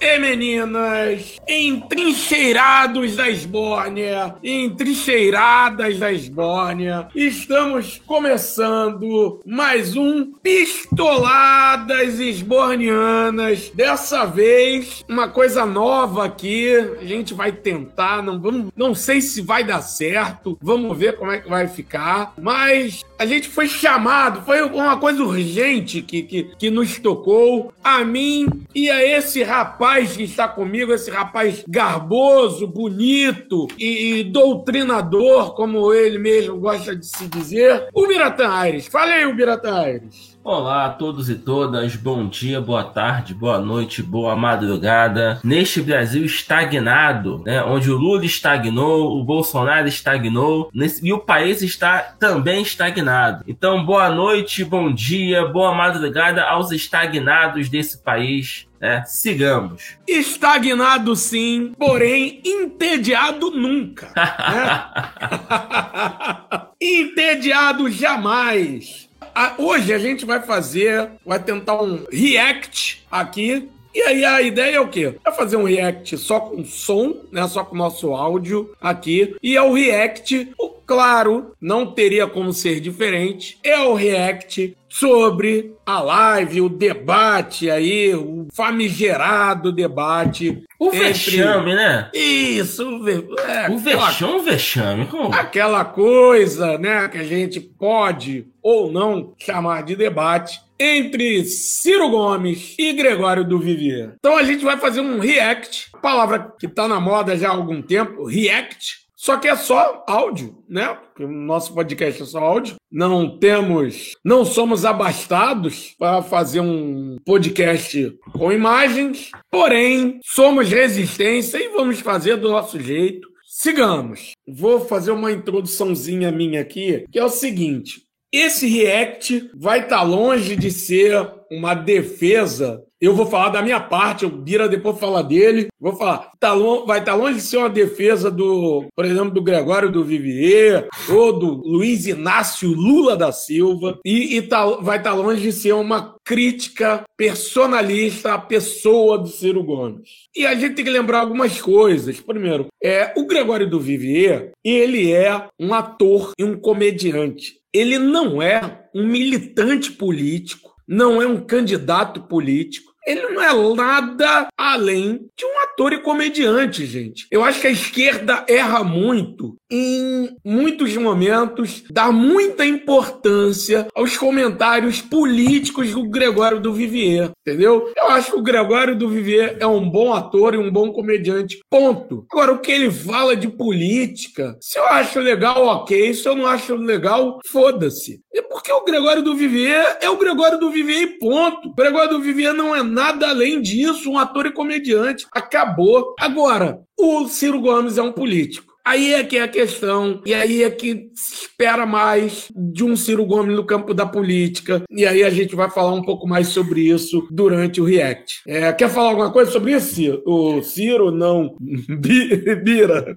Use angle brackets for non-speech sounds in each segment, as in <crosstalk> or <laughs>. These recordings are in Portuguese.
e meninas, entrincheirados da Esbórnia, entrincheiradas da Esbórnia, estamos começando mais um Pistoladas Esbornianas. Dessa vez, uma coisa nova aqui, a gente vai tentar, não, vamos, não sei se vai dar certo, vamos ver como é que vai ficar, mas a gente foi chamado, foi uma coisa urgente que, que, que nos tocou, a mim e a esse rapaz que está comigo, esse rapaz garboso, bonito e, e doutrinador, como ele mesmo gosta de se dizer, o Biratan Aires. Fala aí, o Biratan Aires. Olá a todos e todas, bom dia, boa tarde, boa noite, boa madrugada. Neste Brasil estagnado, né, onde o Lula estagnou, o Bolsonaro estagnou nesse, e o país está também estagnado. Então, boa noite, bom dia, boa madrugada aos estagnados desse país. É, sigamos. Estagnado sim, porém entediado nunca. Né? <laughs> <laughs> entediado jamais hoje a gente vai fazer, vai tentar um react aqui. E aí a ideia é o quê? É fazer um react só com som, né? Só com o nosso áudio aqui. E é o react, claro, não teria como ser diferente. É o react sobre a live, o debate aí, o famigerado debate. O entre... vexame, né? Isso, é, o vexame, o vexame. Como? Aquela coisa, né, que a gente pode ou não chamar de debate entre Ciro Gomes e Gregório do Vivier. Então a gente vai fazer um react, palavra que está na moda já há algum tempo, react, só que é só áudio, né? Porque o nosso podcast é só áudio. Não temos, não somos abastados para fazer um podcast com imagens, porém somos resistência e vamos fazer do nosso jeito. Sigamos. Vou fazer uma introduçãozinha minha aqui, que é o seguinte: esse react vai estar tá longe de ser uma defesa. Eu vou falar da minha parte, o Bira depois fala dele. Vou falar, tá vai estar tá longe de ser uma defesa do, por exemplo, do Gregório do Vivier ou do Luiz Inácio Lula da Silva. E, e tá, vai estar tá longe de ser uma crítica personalista à pessoa do Ciro Gomes. E a gente tem que lembrar algumas coisas. Primeiro, é, o Gregório do Vivier, ele é um ator e um comediante ele não é um militante político, não é um candidato político, ele não é nada além de um ator e comediante, gente. Eu acho que a esquerda erra muito em muitos momentos, dá muita importância aos comentários políticos do Gregório do Vivier, entendeu? Eu acho que o Gregório do Vivier é um bom ator e um bom comediante, ponto. Agora, o que ele fala de política, se eu acho legal, ok. Se eu não acho legal, foda-se. É porque o Gregório do Vivier é o Gregório do Vivier e ponto. O Gregório do Vivier não é nada além disso, um ator e comediante. Acabou. Agora, o Ciro Gomes é um político. Aí é que é a questão, e aí é que se espera mais de um Ciro Gomes no campo da política, e aí a gente vai falar um pouco mais sobre isso durante o React. É, quer falar alguma coisa sobre isso, Ciro? O Ciro, não. <laughs> Bira.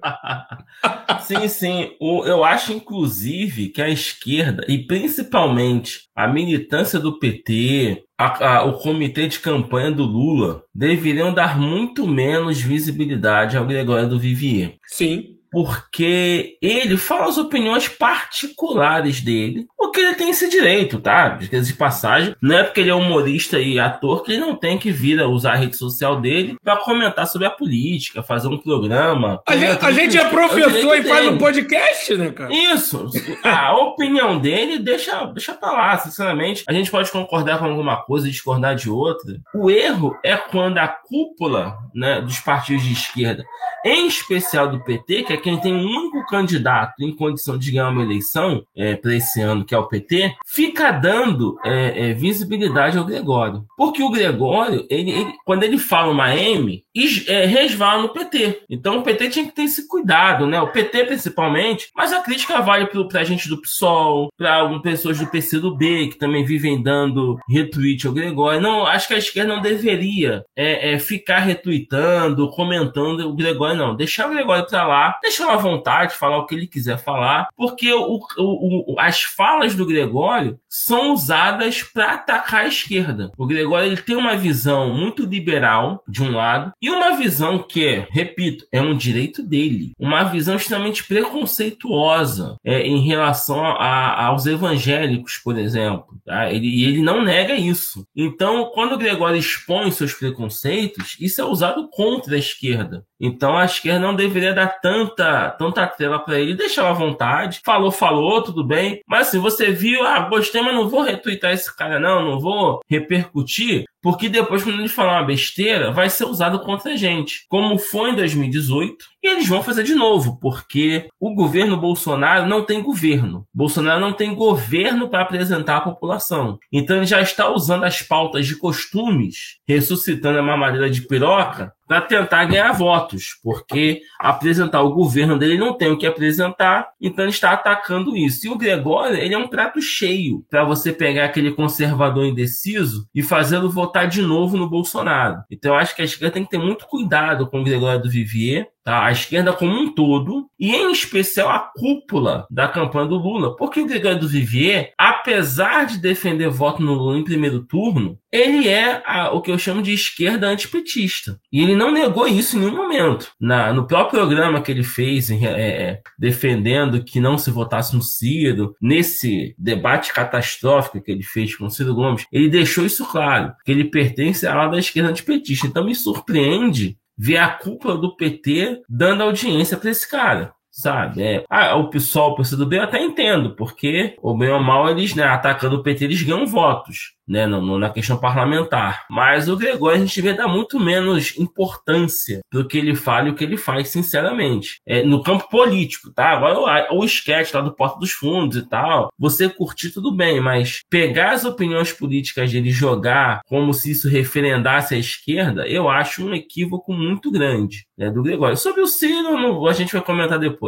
<laughs> sim, sim. Eu acho, inclusive, que a esquerda, e principalmente a militância do PT, a, a, o comitê de campanha do Lula, deveriam dar muito menos visibilidade ao Gregório do Vivier. Sim porque ele fala as opiniões particulares dele, porque ele tem esse direito, tá? De passagem, não é porque ele é humorista e ator que ele não tem que vir a usar a rede social dele para comentar sobre a política, fazer um programa. A gente, a gente é professor é e faz um podcast, né, cara? Isso. A <laughs> opinião dele deixa, deixa pra lá, sinceramente. A gente pode concordar com alguma coisa e discordar de outra. O erro é quando a cúpula né, dos partidos de esquerda, em especial do PT, que é quem tem um único candidato em condição de ganhar uma eleição é, para esse ano, que é o PT, fica dando é, é, visibilidade ao Gregório. Porque o Gregório, ele, ele, quando ele fala uma M, é, resvala no PT. Então o PT tinha que ter esse cuidado, né? O PT principalmente, mas a crítica vale para a gente do PSOL, para algumas pessoas do PCdoB, que também vivem dando retweet ao Gregório. Não, acho que a esquerda não deveria é, é, ficar retweetando, comentando o Gregório, não. Deixar o Gregório para lá, deixa à vontade falar o que ele quiser falar, porque o, o, o, as falas do Gregório são usadas para atacar a esquerda. O Gregório ele tem uma visão muito liberal, de um lado, e uma visão que, repito, é um direito dele, uma visão extremamente preconceituosa é, em relação a, aos evangélicos, por exemplo. Tá? Ele, e ele não nega isso. Então, quando o Gregório expõe seus preconceitos, isso é usado contra a esquerda. Então a esquerda não deveria dar tanta, tanta tela para ele, deixar à vontade. Falou, falou, tudo bem. Mas assim, você viu, ah, gostei, mas não vou retweetar esse cara, não, não vou repercutir. Porque depois, quando eles falar uma besteira, vai ser usado contra a gente. Como foi em 2018, e eles vão fazer de novo, porque o governo Bolsonaro não tem governo. Bolsonaro não tem governo para apresentar à população. Então ele já está usando as pautas de costumes, ressuscitando a mamadeira de piroca, para tentar ganhar votos, porque apresentar o governo dele não tem o que apresentar, então ele está atacando isso. E o Gregório, ele é um prato cheio para você pegar aquele conservador indeciso e fazê-lo votar de novo no Bolsonaro. Então eu acho que a esquerda tem que ter muito cuidado com o Gregório do Vivier, tá? a esquerda como um todo, e em especial a cúpula da campanha do Lula. Porque o Gregório do Vivier, apesar de defender voto no Lula em primeiro turno, ele é a, o que eu chamo de esquerda antipetista. E ele não negou isso em nenhum momento. Na, no próprio programa que ele fez, é, é, defendendo que não se votasse no Ciro, nesse debate catastrófico que ele fez com o Ciro Gomes, ele deixou isso claro, que ele pertence à ala da esquerda antipetista. Então me surpreende ver a cúpula do PT dando audiência para esse cara sabe? É, ah, o pessoal, o PCdoB eu até entendo, porque o bem ou mal eles, né, atacando o PT, eles ganham votos né, no, no, na questão parlamentar. Mas o Gregório a gente vê dar muito menos importância do que ele fala e o que ele faz, sinceramente. É, no campo político, tá? Agora o, o esquete lá do Porta dos Fundos e tal, você curtir tudo bem, mas pegar as opiniões políticas dele jogar como se isso referendasse a esquerda, eu acho um equívoco muito grande né, do Gregório. Sobre o Ciro, a gente vai comentar depois.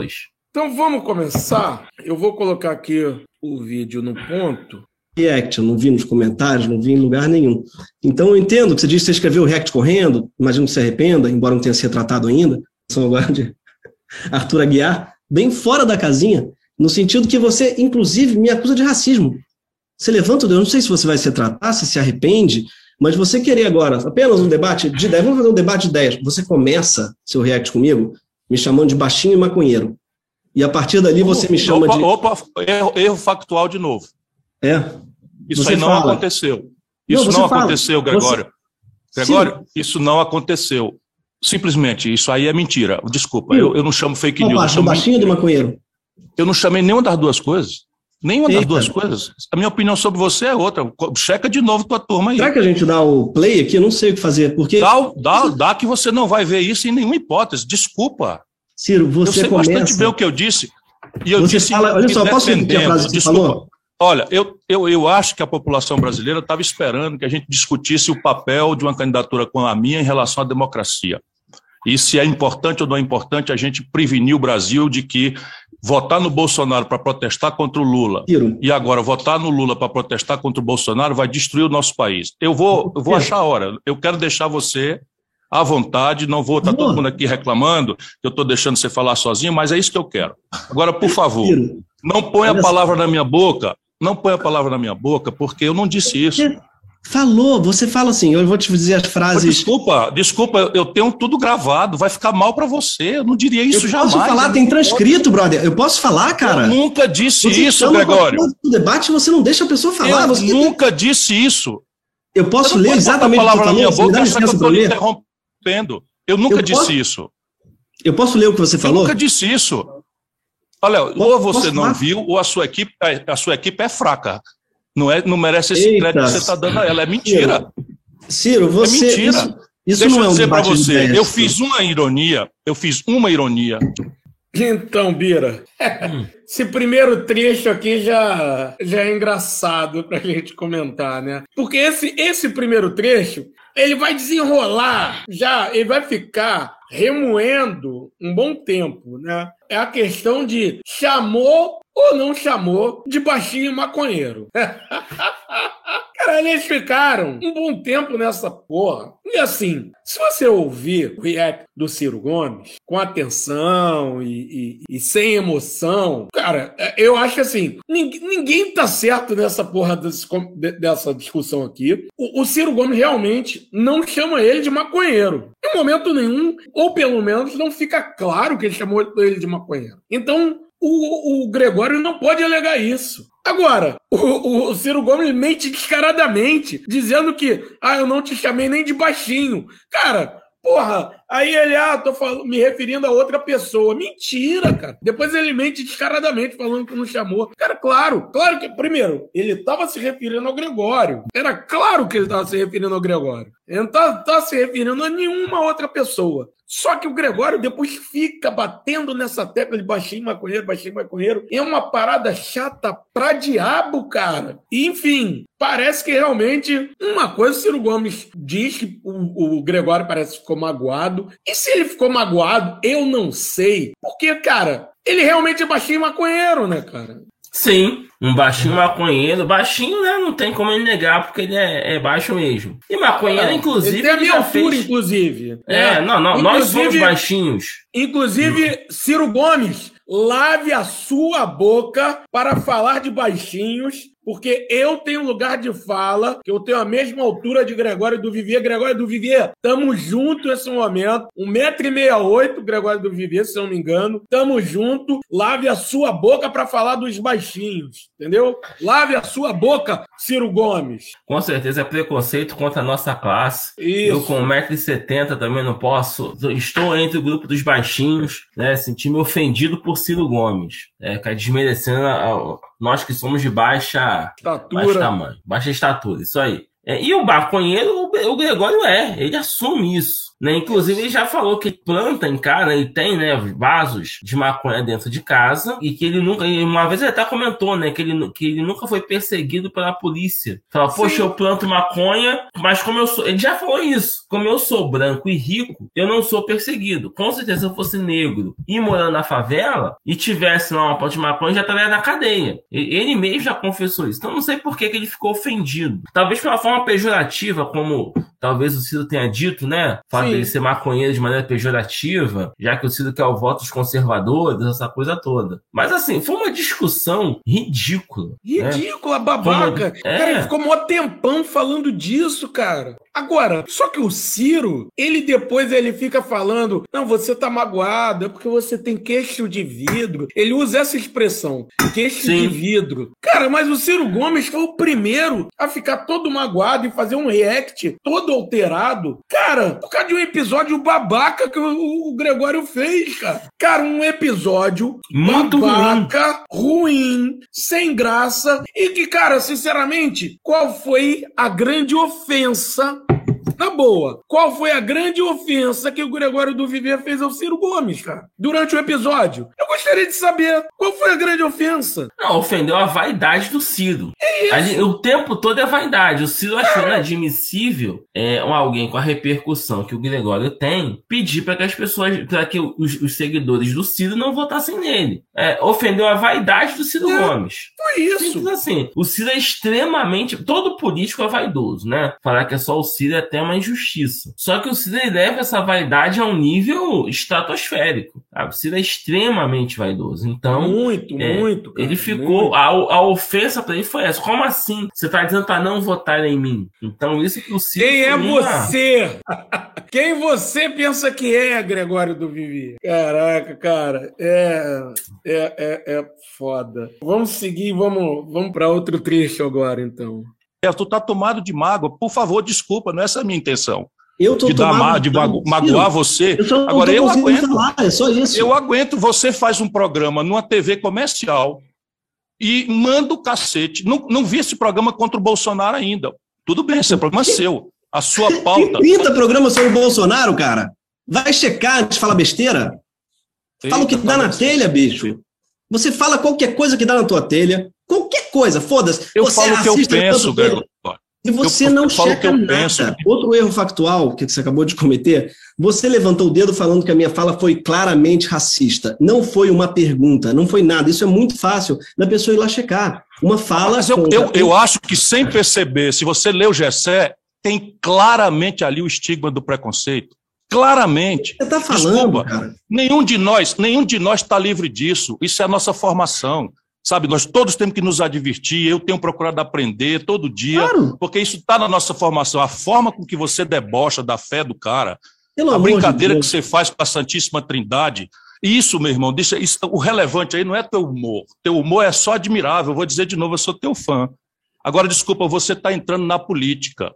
Então vamos começar. Eu vou colocar aqui o vídeo no ponto react, eu não vi nos comentários, não vi em lugar nenhum. Então eu entendo que você disse que você escreveu o react correndo, imagino que você arrependa, embora não tenha se retratado ainda, são agora de <laughs> Arthur Aguiar, bem fora da casinha, no sentido que você, inclusive, me acusa de racismo. Você levanta o dedo, não sei se você vai se retratar, se se arrepende, mas você querer agora apenas um debate de ideias, vamos fazer um debate de ideias. Você começa seu react comigo me chamando de baixinho e maconheiro. E a partir dali você me chama opa, de. Opa, erro, erro factual de novo. É. Isso você aí não fala. aconteceu. Isso não, não aconteceu, Gregório. Você... Gregório, Sim. isso não aconteceu. Simplesmente, isso aí é mentira. Desculpa, eu, eu não chamo fake news. Baixo, baixinho do maconheiro. Eu não chamei nenhuma das duas coisas. Nenhuma Eita. das duas coisas. A minha opinião sobre você é outra. Checa de novo tua turma aí. Será que a gente dá o play aqui? Eu não sei o que fazer. Porque... Dá, dá, dá que você não vai ver isso em nenhuma hipótese. Desculpa. Ciro, você eu sei começa... bastante bem o que eu disse. E eu você disse. Fala, olha só, posso repetir a frase que você falou? Olha, eu, eu, eu acho que a população brasileira estava esperando que a gente discutisse o papel de uma candidatura como a minha em relação à democracia. E se é importante ou não é importante a gente prevenir o Brasil de que votar no Bolsonaro para protestar contra o Lula e agora votar no Lula para protestar contra o Bolsonaro vai destruir o nosso país. Eu vou, eu vou achar a hora. Eu quero deixar você à vontade, não vou estar tá todo mundo aqui reclamando que eu estou deixando você falar sozinho, mas é isso que eu quero. Agora, por favor, não ponha a palavra na minha boca não põe a palavra na minha boca, porque eu não disse isso. Falou, você fala assim, eu vou te dizer as frases. Desculpa, desculpa, eu tenho tudo gravado, vai ficar mal para você. Eu não diria isso eu jamais. Posso falar, tem transcrito, brother. Eu posso falar, cara? Eu nunca disse você isso, Gregório. No debate você não deixa a pessoa falar. Eu você nunca tem... disse isso. Eu posso ler exatamente a palavra na minha boca, que eu estou interrompendo. Eu nunca eu disse posso... isso. Eu posso ler o que você falou? Eu nunca disse isso. Olha, ou você não viu, ou a sua equipe, a sua equipe é fraca. Não, é, não merece esse Eita. crédito que você está dando a ela. É mentira. Ciro, você. É mentira. Isso, isso Deixa não eu é um dizer para você, eu fiz uma ironia, eu fiz uma ironia. Então, Bira, <laughs> esse primeiro trecho aqui já, já é engraçado para a gente comentar, né? Porque esse, esse primeiro trecho, ele vai desenrolar, já, ele vai ficar remoendo um bom tempo, né? É a questão de chamou ou não chamou de baixinho maconheiro. <laughs> Cara, eles ficaram um bom tempo nessa porra. E assim, se você ouvir o react do Ciro Gomes com atenção e, e, e sem emoção, cara, é, eu acho assim, ninguém, ninguém tá certo nessa porra desse, dessa discussão aqui. O, o Ciro Gomes realmente não chama ele de maconheiro. Em momento nenhum, ou pelo menos não fica claro que ele chamou ele de maconheiro. Então, o, o Gregório não pode alegar isso. Agora, o, o, Ciro Gomes mente descaradamente, dizendo que, ah, eu não te chamei nem de baixinho. Cara, porra, aí ele, ah, tô falando, me referindo a outra pessoa. Mentira, cara. Depois ele mente descaradamente, falando que não chamou. Cara, claro, claro que, primeiro, ele estava se referindo ao Gregório. Era claro que ele estava se referindo ao Gregório. Ele não tá, tá se referindo a nenhuma outra pessoa. Só que o Gregório depois fica batendo nessa tecla de baixinho maconheiro, baixinho maconheiro. É uma parada chata pra diabo, cara. Enfim, parece que realmente uma coisa o Ciro Gomes diz que o, o Gregório parece que ficou magoado. E se ele ficou magoado, eu não sei. Porque, cara, ele realmente é baixinho maconheiro, né, cara? Sim, um baixinho maconheiro. Baixinho, né? Não tem como ele negar, porque ele é, é baixo mesmo. E maconheiro, inclusive. Ele tem a minha altura, fez... inclusive. É, é, não, não. Nós somos baixinhos. Inclusive, Ciro Gomes, lave a sua boca para falar de baixinhos porque eu tenho lugar de fala, que eu tenho a mesma altura de Gregório do Vivier. Gregório do Vivier, tamo junto nesse momento. 1,68m, Gregório do Vivier, se eu não me engano. Tamo junto. Lave a sua boca para falar dos baixinhos, entendeu? Lave a sua boca, Ciro Gomes. Com certeza é preconceito contra a nossa classe. Isso. Eu com 1,70m também não posso. Estou entre o grupo dos baixinhos, né? Senti-me ofendido por Ciro Gomes. É, desmerecendo a, nós que somos de baixa estatura, baixa tamanho, baixa estatura, isso aí. É, e o maconheiro, o Gregório é, ele assume isso. Né? Inclusive, ele já falou que planta em casa, ele tem né, vasos de maconha dentro de casa e que ele nunca. Uma vez ele até comentou né, que, ele, que ele nunca foi perseguido pela polícia. Fala, poxa, eu planto maconha, mas como eu sou. Ele já falou isso. Como eu sou branco e rico, eu não sou perseguido. Com certeza, se eu fosse negro e morando na favela e tivesse lá uma planta de maconha, já estaria na cadeia. Ele mesmo já confessou isso. Então, não sei por que, que ele ficou ofendido. Talvez de uma forma pejorativa, como talvez o Ciro tenha dito, né? Fato dele ser maconheiro de maneira pejorativa, já que o Ciro quer o voto dos conservadores, essa coisa toda. Mas assim, foi uma discussão ridícula. Né? Ridícula, né? babaca. Uma... É. Cara, ele ficou mó tempão falando disso, cara. Agora, só que o Ciro, ele depois ele fica falando: não, você tá magoado, é porque você tem queixo de vidro. Ele usa essa expressão, queixo Sim. de vidro. Cara, mas o Ciro Gomes foi o primeiro a ficar todo magoado e fazer um react todo alterado. Cara, por causa de um episódio babaca que o, o Gregório fez, cara. Cara, um episódio Muito babaca, ruim. ruim, sem graça. E que, cara, sinceramente, qual foi a grande ofensa na boa, qual foi a grande ofensa que o Gregório do Viver fez ao Ciro Gomes, cara? Durante o episódio? Eu gostaria de saber qual foi a grande ofensa. Não, ofendeu a vaidade do Ciro. É isso. Ali, o tempo todo é vaidade. O Ciro achou é. inadmissível é, alguém com a repercussão que o Gregório tem pedir para que as pessoas, para que os, os, seguidores do Ciro não votassem nele. É, ofendeu a vaidade do Ciro é, Gomes. Foi isso. Simples assim. O Ciro é extremamente. Todo político é vaidoso, né? Falar que é só o Ciro é até uma injustiça. Só que o Ciro leva essa vaidade a um nível estratosférico. Tá? O Ciro é extremamente vaidoso. Então. Muito, é, muito. Cara, ele ficou. Muito. A, a ofensa para ele foi essa. Como assim? Você tá dizendo para não votar em mim? Então, isso que o Ciro. Quem é você? <laughs> Quem você pensa que é, Gregório do Vivi? Caraca, cara. É, é, é, é foda. Vamos seguir, vamos, vamos para outro trecho agora, então. Tu tá tomado de mágoa. Por favor, desculpa, não é essa a minha intenção. Eu tô de dar ma de mago magoar você. Eu Agora eu aguento. Falar, é só isso. Eu aguento. Você faz um programa numa TV comercial e manda o cacete. Não, não vi esse programa contra o Bolsonaro ainda. Tudo bem, esse é problema seu. A sua pauta. Que pinta programa sobre o Bolsonaro, cara? Vai checar antes de falar besteira? Fala o que dá na telha, bicho. Você fala qualquer coisa que dá na tua telha. Qualquer coisa, foda-se. Eu Você falo o que eu penso, Gregório. E você eu, não checa nada. Penso. Outro erro factual que você acabou de cometer, você levantou o dedo falando que a minha fala foi claramente racista. Não foi uma pergunta, não foi nada. Isso é muito fácil da pessoa ir lá checar. Uma fala. Mas eu, eu, eu acho que sem perceber, se você lê o Gessé, tem claramente ali o estigma do preconceito. Claramente. Você está falando, Desculpa, cara. Nenhum de nós, nenhum de nós está livre disso. Isso é a nossa formação. Sabe, nós todos temos que nos advertir, eu tenho procurado aprender todo dia, claro. porque isso está na nossa formação. A forma com que você debocha da fé do cara, Pelo a brincadeira de que você faz com a Santíssima Trindade, isso, meu irmão, deixa, isso, o relevante aí não é teu humor. Teu humor é só admirável. Eu vou dizer de novo, eu sou teu fã. Agora, desculpa, você está entrando na política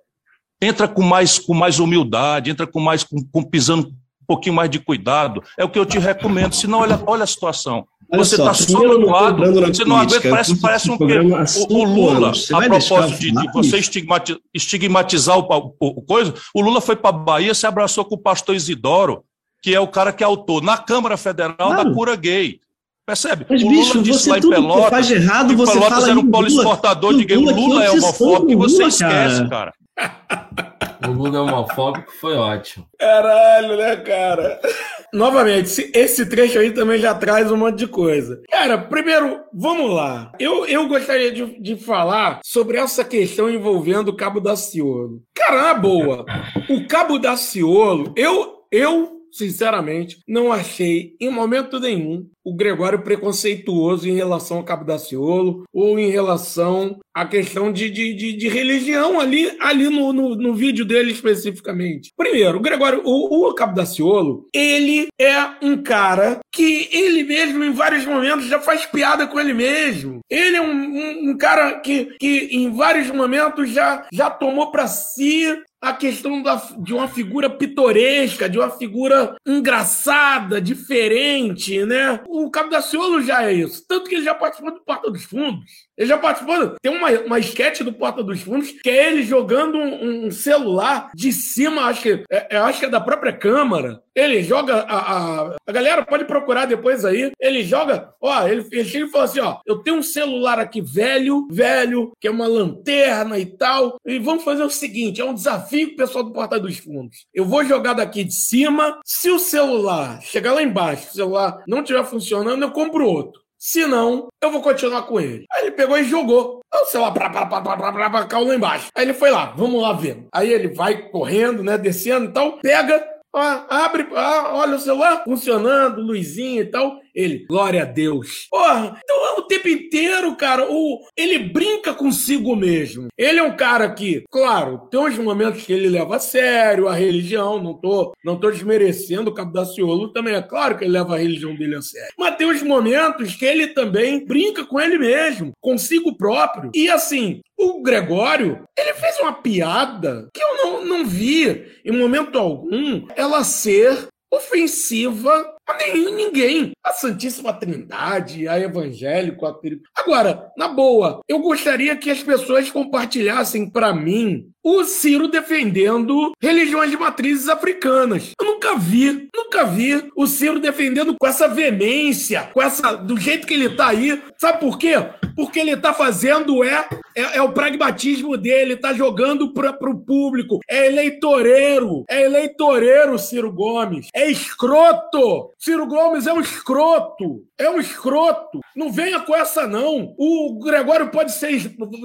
entra com mais, com mais humildade, entra com mais, com, com pisando um pouquinho mais de cuidado. É o que eu te recomendo. Senão, olha, olha a situação. Olha você está só no lado, você não aguenta, parece, parece um que o, o Lula, a propósito de, de você estigmatizar, estigmatizar o, o, o, coisa, o Lula foi para a Bahia, se abraçou com o pastor Isidoro, que é o cara que é autor, na Câmara Federal claro. da cura gay. Percebe? Mas, o Lula bicho, disse lá em Pelotas, faz errado, você Pelotas fala era um polo exportador de gay. <laughs> O Lula é homofóbico e você esquece, cara. O Lula é homofóbico foi ótimo. Caralho, né, cara? Novamente, esse trecho aí também já traz um monte de coisa. Cara, primeiro, vamos lá. Eu, eu gostaria de, de falar sobre essa questão envolvendo o Cabo da Ciolo. Cara, na boa, o Cabo da Ciolo, eu, eu sinceramente, não achei em momento nenhum o Gregório preconceituoso em relação ao Cabo Daciolo ou em relação à questão de, de, de, de religião ali, ali no, no, no, vídeo dele especificamente. Primeiro, o Gregório, o, o Cabo Daciolo, ele é um cara que ele mesmo, em vários momentos, já faz piada com ele mesmo. Ele é um, um, um cara que, que, em vários momentos, já, já tomou para si a questão da, de uma figura pitoresca, de uma figura engraçada, diferente, né? O Cabo da Ciolo já é isso. Tanto que ele já participou do Porta dos Fundos. Ele já participou. Tem uma, uma sketch do Porta dos Fundos que é ele jogando um, um celular de cima, acho que, é, é acho que é da própria Câmara. Ele joga a, a, a. galera pode procurar depois aí. Ele joga. Ó, ele, ele chega e fala assim: ó, eu tenho um celular aqui velho, velho, que é uma lanterna e tal. E vamos fazer o seguinte: é um desafio pessoal do Porta dos Fundos. Eu vou jogar daqui de cima. Se o celular chegar lá embaixo, o celular não estiver funcionando, eu compro outro. Se não, eu vou continuar com ele. Aí ele pegou e jogou. O celular pra, pra, pra, pra, pra, pra, pra, caiu lá embaixo. Aí ele foi lá, vamos lá ver. Aí ele vai correndo, né, descendo e tal, pega, ó, abre, ó, olha o celular funcionando, luzinha e tal. Ele, glória a Deus. Porra, então é o tempo inteiro, cara, o, ele brinca consigo mesmo. Ele é um cara que, claro, tem uns momentos que ele leva a sério a religião, não tô, não tô desmerecendo o Cabo da Ciolo também, é claro que ele leva a religião dele a sério. Mas tem uns momentos que ele também brinca com ele mesmo, consigo próprio. E assim, o Gregório, ele fez uma piada que eu não, não vi em momento algum ela ser ofensiva nenhum, ninguém. A Santíssima Trindade, a evangélico, a Agora, na boa, eu gostaria que as pessoas compartilhassem para mim o Ciro defendendo religiões de matrizes africanas. Eu nunca vi, nunca vi o Ciro defendendo com essa veemência, com essa do jeito que ele tá aí. Sabe por quê? Porque ele tá fazendo é é, é o pragmatismo dele, tá jogando para pro público. É eleitoreiro, é eleitoreiro Ciro Gomes. É escroto. Ciro Gomes é um escroto. É um escroto. Não venha com essa não. O Gregório pode ser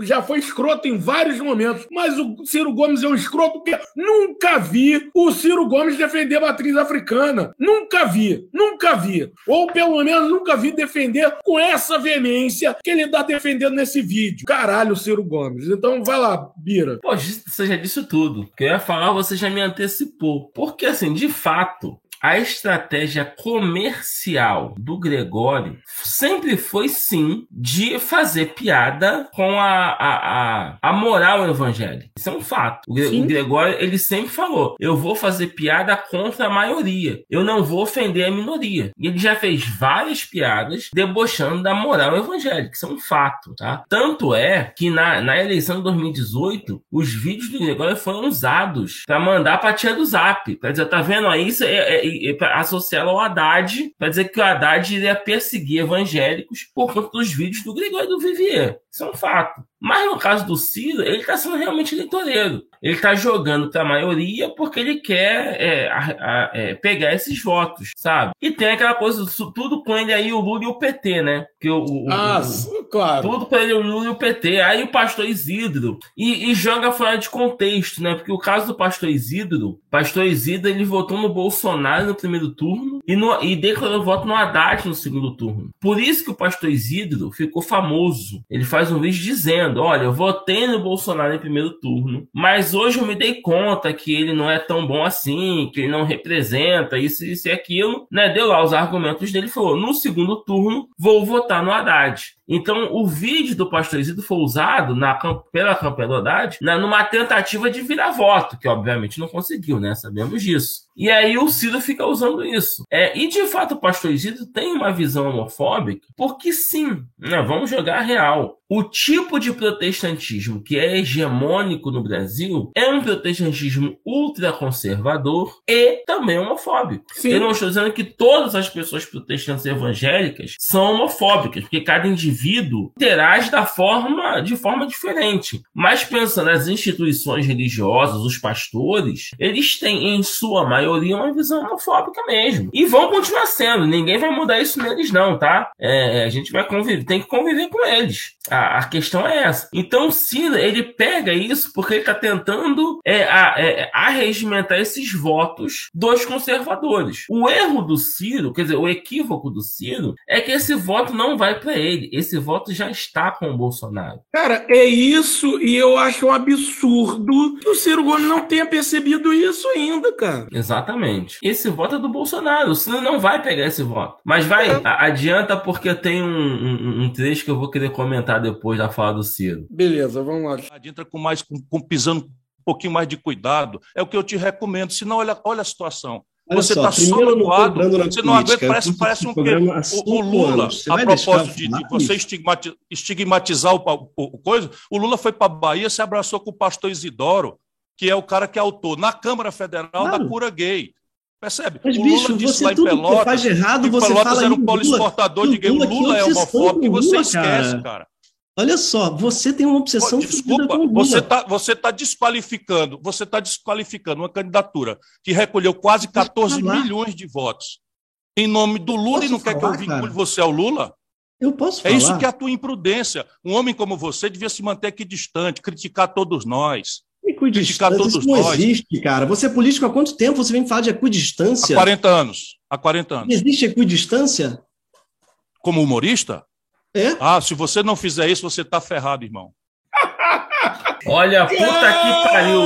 já foi escroto em vários momentos, mas o Ciro Gomes é um escroto porque nunca vi o Ciro Gomes defender a matriz africana. Nunca vi, nunca vi. Ou pelo menos nunca vi defender com essa veemência que ele está defendendo nesse vídeo. Caralho, Ciro Gomes. Então vai lá, Bira. Pô, você já disse tudo. Que eu ia falar, você já me antecipou. Porque, assim, de fato, a estratégia comercial do Gregório sempre foi sim de fazer piada com a, a, a, a moral evangélica. Isso é um fato. O, o, Gregório, ele sempre falou: eu vou fazer piada contra a maioria, eu não vou ofender a minoria. E ele já fez várias piadas debochando da moral evangélica. Isso é um fato, tá? Tanto é que na, na eleição de 2018, os vídeos do Gregório foram usados para mandar pra tia do Zap. Quer dizer, tá vendo aí? Isso é, é associá-lo ao Haddad, para dizer que o Haddad iria perseguir evangélicos por conta dos vídeos do Gregório do Vivier. Isso é um fato. Mas no caso do Ciro, ele está sendo realmente eleitoreiro. Ele está jogando para a maioria porque ele quer é, a, a, é, pegar esses votos, sabe? E tem aquela coisa, tudo com ele aí, o Lula e o PT, né? Que o, o, ah, o, claro. Tudo com ele, o Lula e o PT. Aí o pastor Isidro. E, e, joga fora de contexto, né? Porque o caso do pastor Isidro, pastor Isidro, ele votou no Bolsonaro no primeiro turno e, no, e declarou voto no Haddad no segundo turno. Por isso que o pastor Isidro ficou famoso. Ele faz um vídeo dizendo: Olha, eu votei no Bolsonaro em primeiro turno, mas hoje eu me dei conta que ele não é tão bom assim, que ele não representa isso, isso e aquilo, né? Deu lá os argumentos dele falou: no segundo turno, vou votar no Haddad. Então, o vídeo do pastor Isidro foi usado na, pela campanha do Haddad né, numa tentativa de virar voto, que obviamente não conseguiu, né? Sabemos disso. E aí o Ciro fica usando isso. É, e de fato o pastor Isidro tem uma visão homofóbica, porque sim, né, vamos jogar real. O tipo de protestantismo que é hegemônico no Brasil é um protestantismo ultraconservador e também homofóbico. Sim. Eu não estou dizendo que todas as pessoas protestantes evangélicas são homofóbicas, porque cada indivíduo interage da forma, de forma diferente. Mas pensando nas instituições religiosas, os pastores, eles têm em sua maioria uma visão homofóbica mesmo. E vão continuar sendo. Ninguém vai mudar isso neles, não, tá? É, a gente vai conviver, tem que conviver com eles. A, a questão é essa. Então, o Ciro, ele pega isso porque ele está tentando é, a, é, arregimentar esses votos dos conservadores. O erro do Ciro, quer dizer, o equívoco do Ciro, é que esse voto não vai para ele. Esse voto já está com o Bolsonaro. Cara, é isso e eu acho um absurdo que o Ciro Gomes não tenha percebido isso ainda, cara. Exatamente. Esse voto é do Bolsonaro. O Ciro não vai pegar esse voto. Mas vai, é. adianta porque tem um, um, um trecho que eu vou querer comentar depois da fala do Ciro. Beleza, vamos lá. Entra com mais, com, com pisando um pouquinho mais de cuidado. É o que eu te recomendo. Senão, olha, olha a situação. Olha você está sobrevoado, você não aguenta, parece, parece um o, o Lula, a propósito de, de, você estigmatizar, estigmatizar o, o, o, coisa, o Lula foi para a Bahia, se abraçou com o pastor Isidoro, que é o cara que é autor na Câmara Federal claro. da cura gay. Percebe? Mas, o Lula bicho, disse lá em Pelotas, faz errado, você Pelotas fala era um polo exportador de gay. O Lula é homofóbico e você esquece, cara. Olha só, você tem uma obsessão Desculpa, você está você tá desqualificando, você está desqualificando uma candidatura que recolheu quase 14 milhões de votos em nome do Lula e não falar, quer que eu vincule você ao Lula? Eu posso falar. É isso que é a tua imprudência. Um homem como você devia se manter aqui distante, criticar todos nós. Criticar todos isso não nós. existe, cara. Você é político há quanto tempo você vem falar de equidistância? Há 40 anos. Há 40 anos. Existe equidistância? Como humorista? É? Ah, se você não fizer isso, você tá ferrado, irmão. Olha, puta que pariu.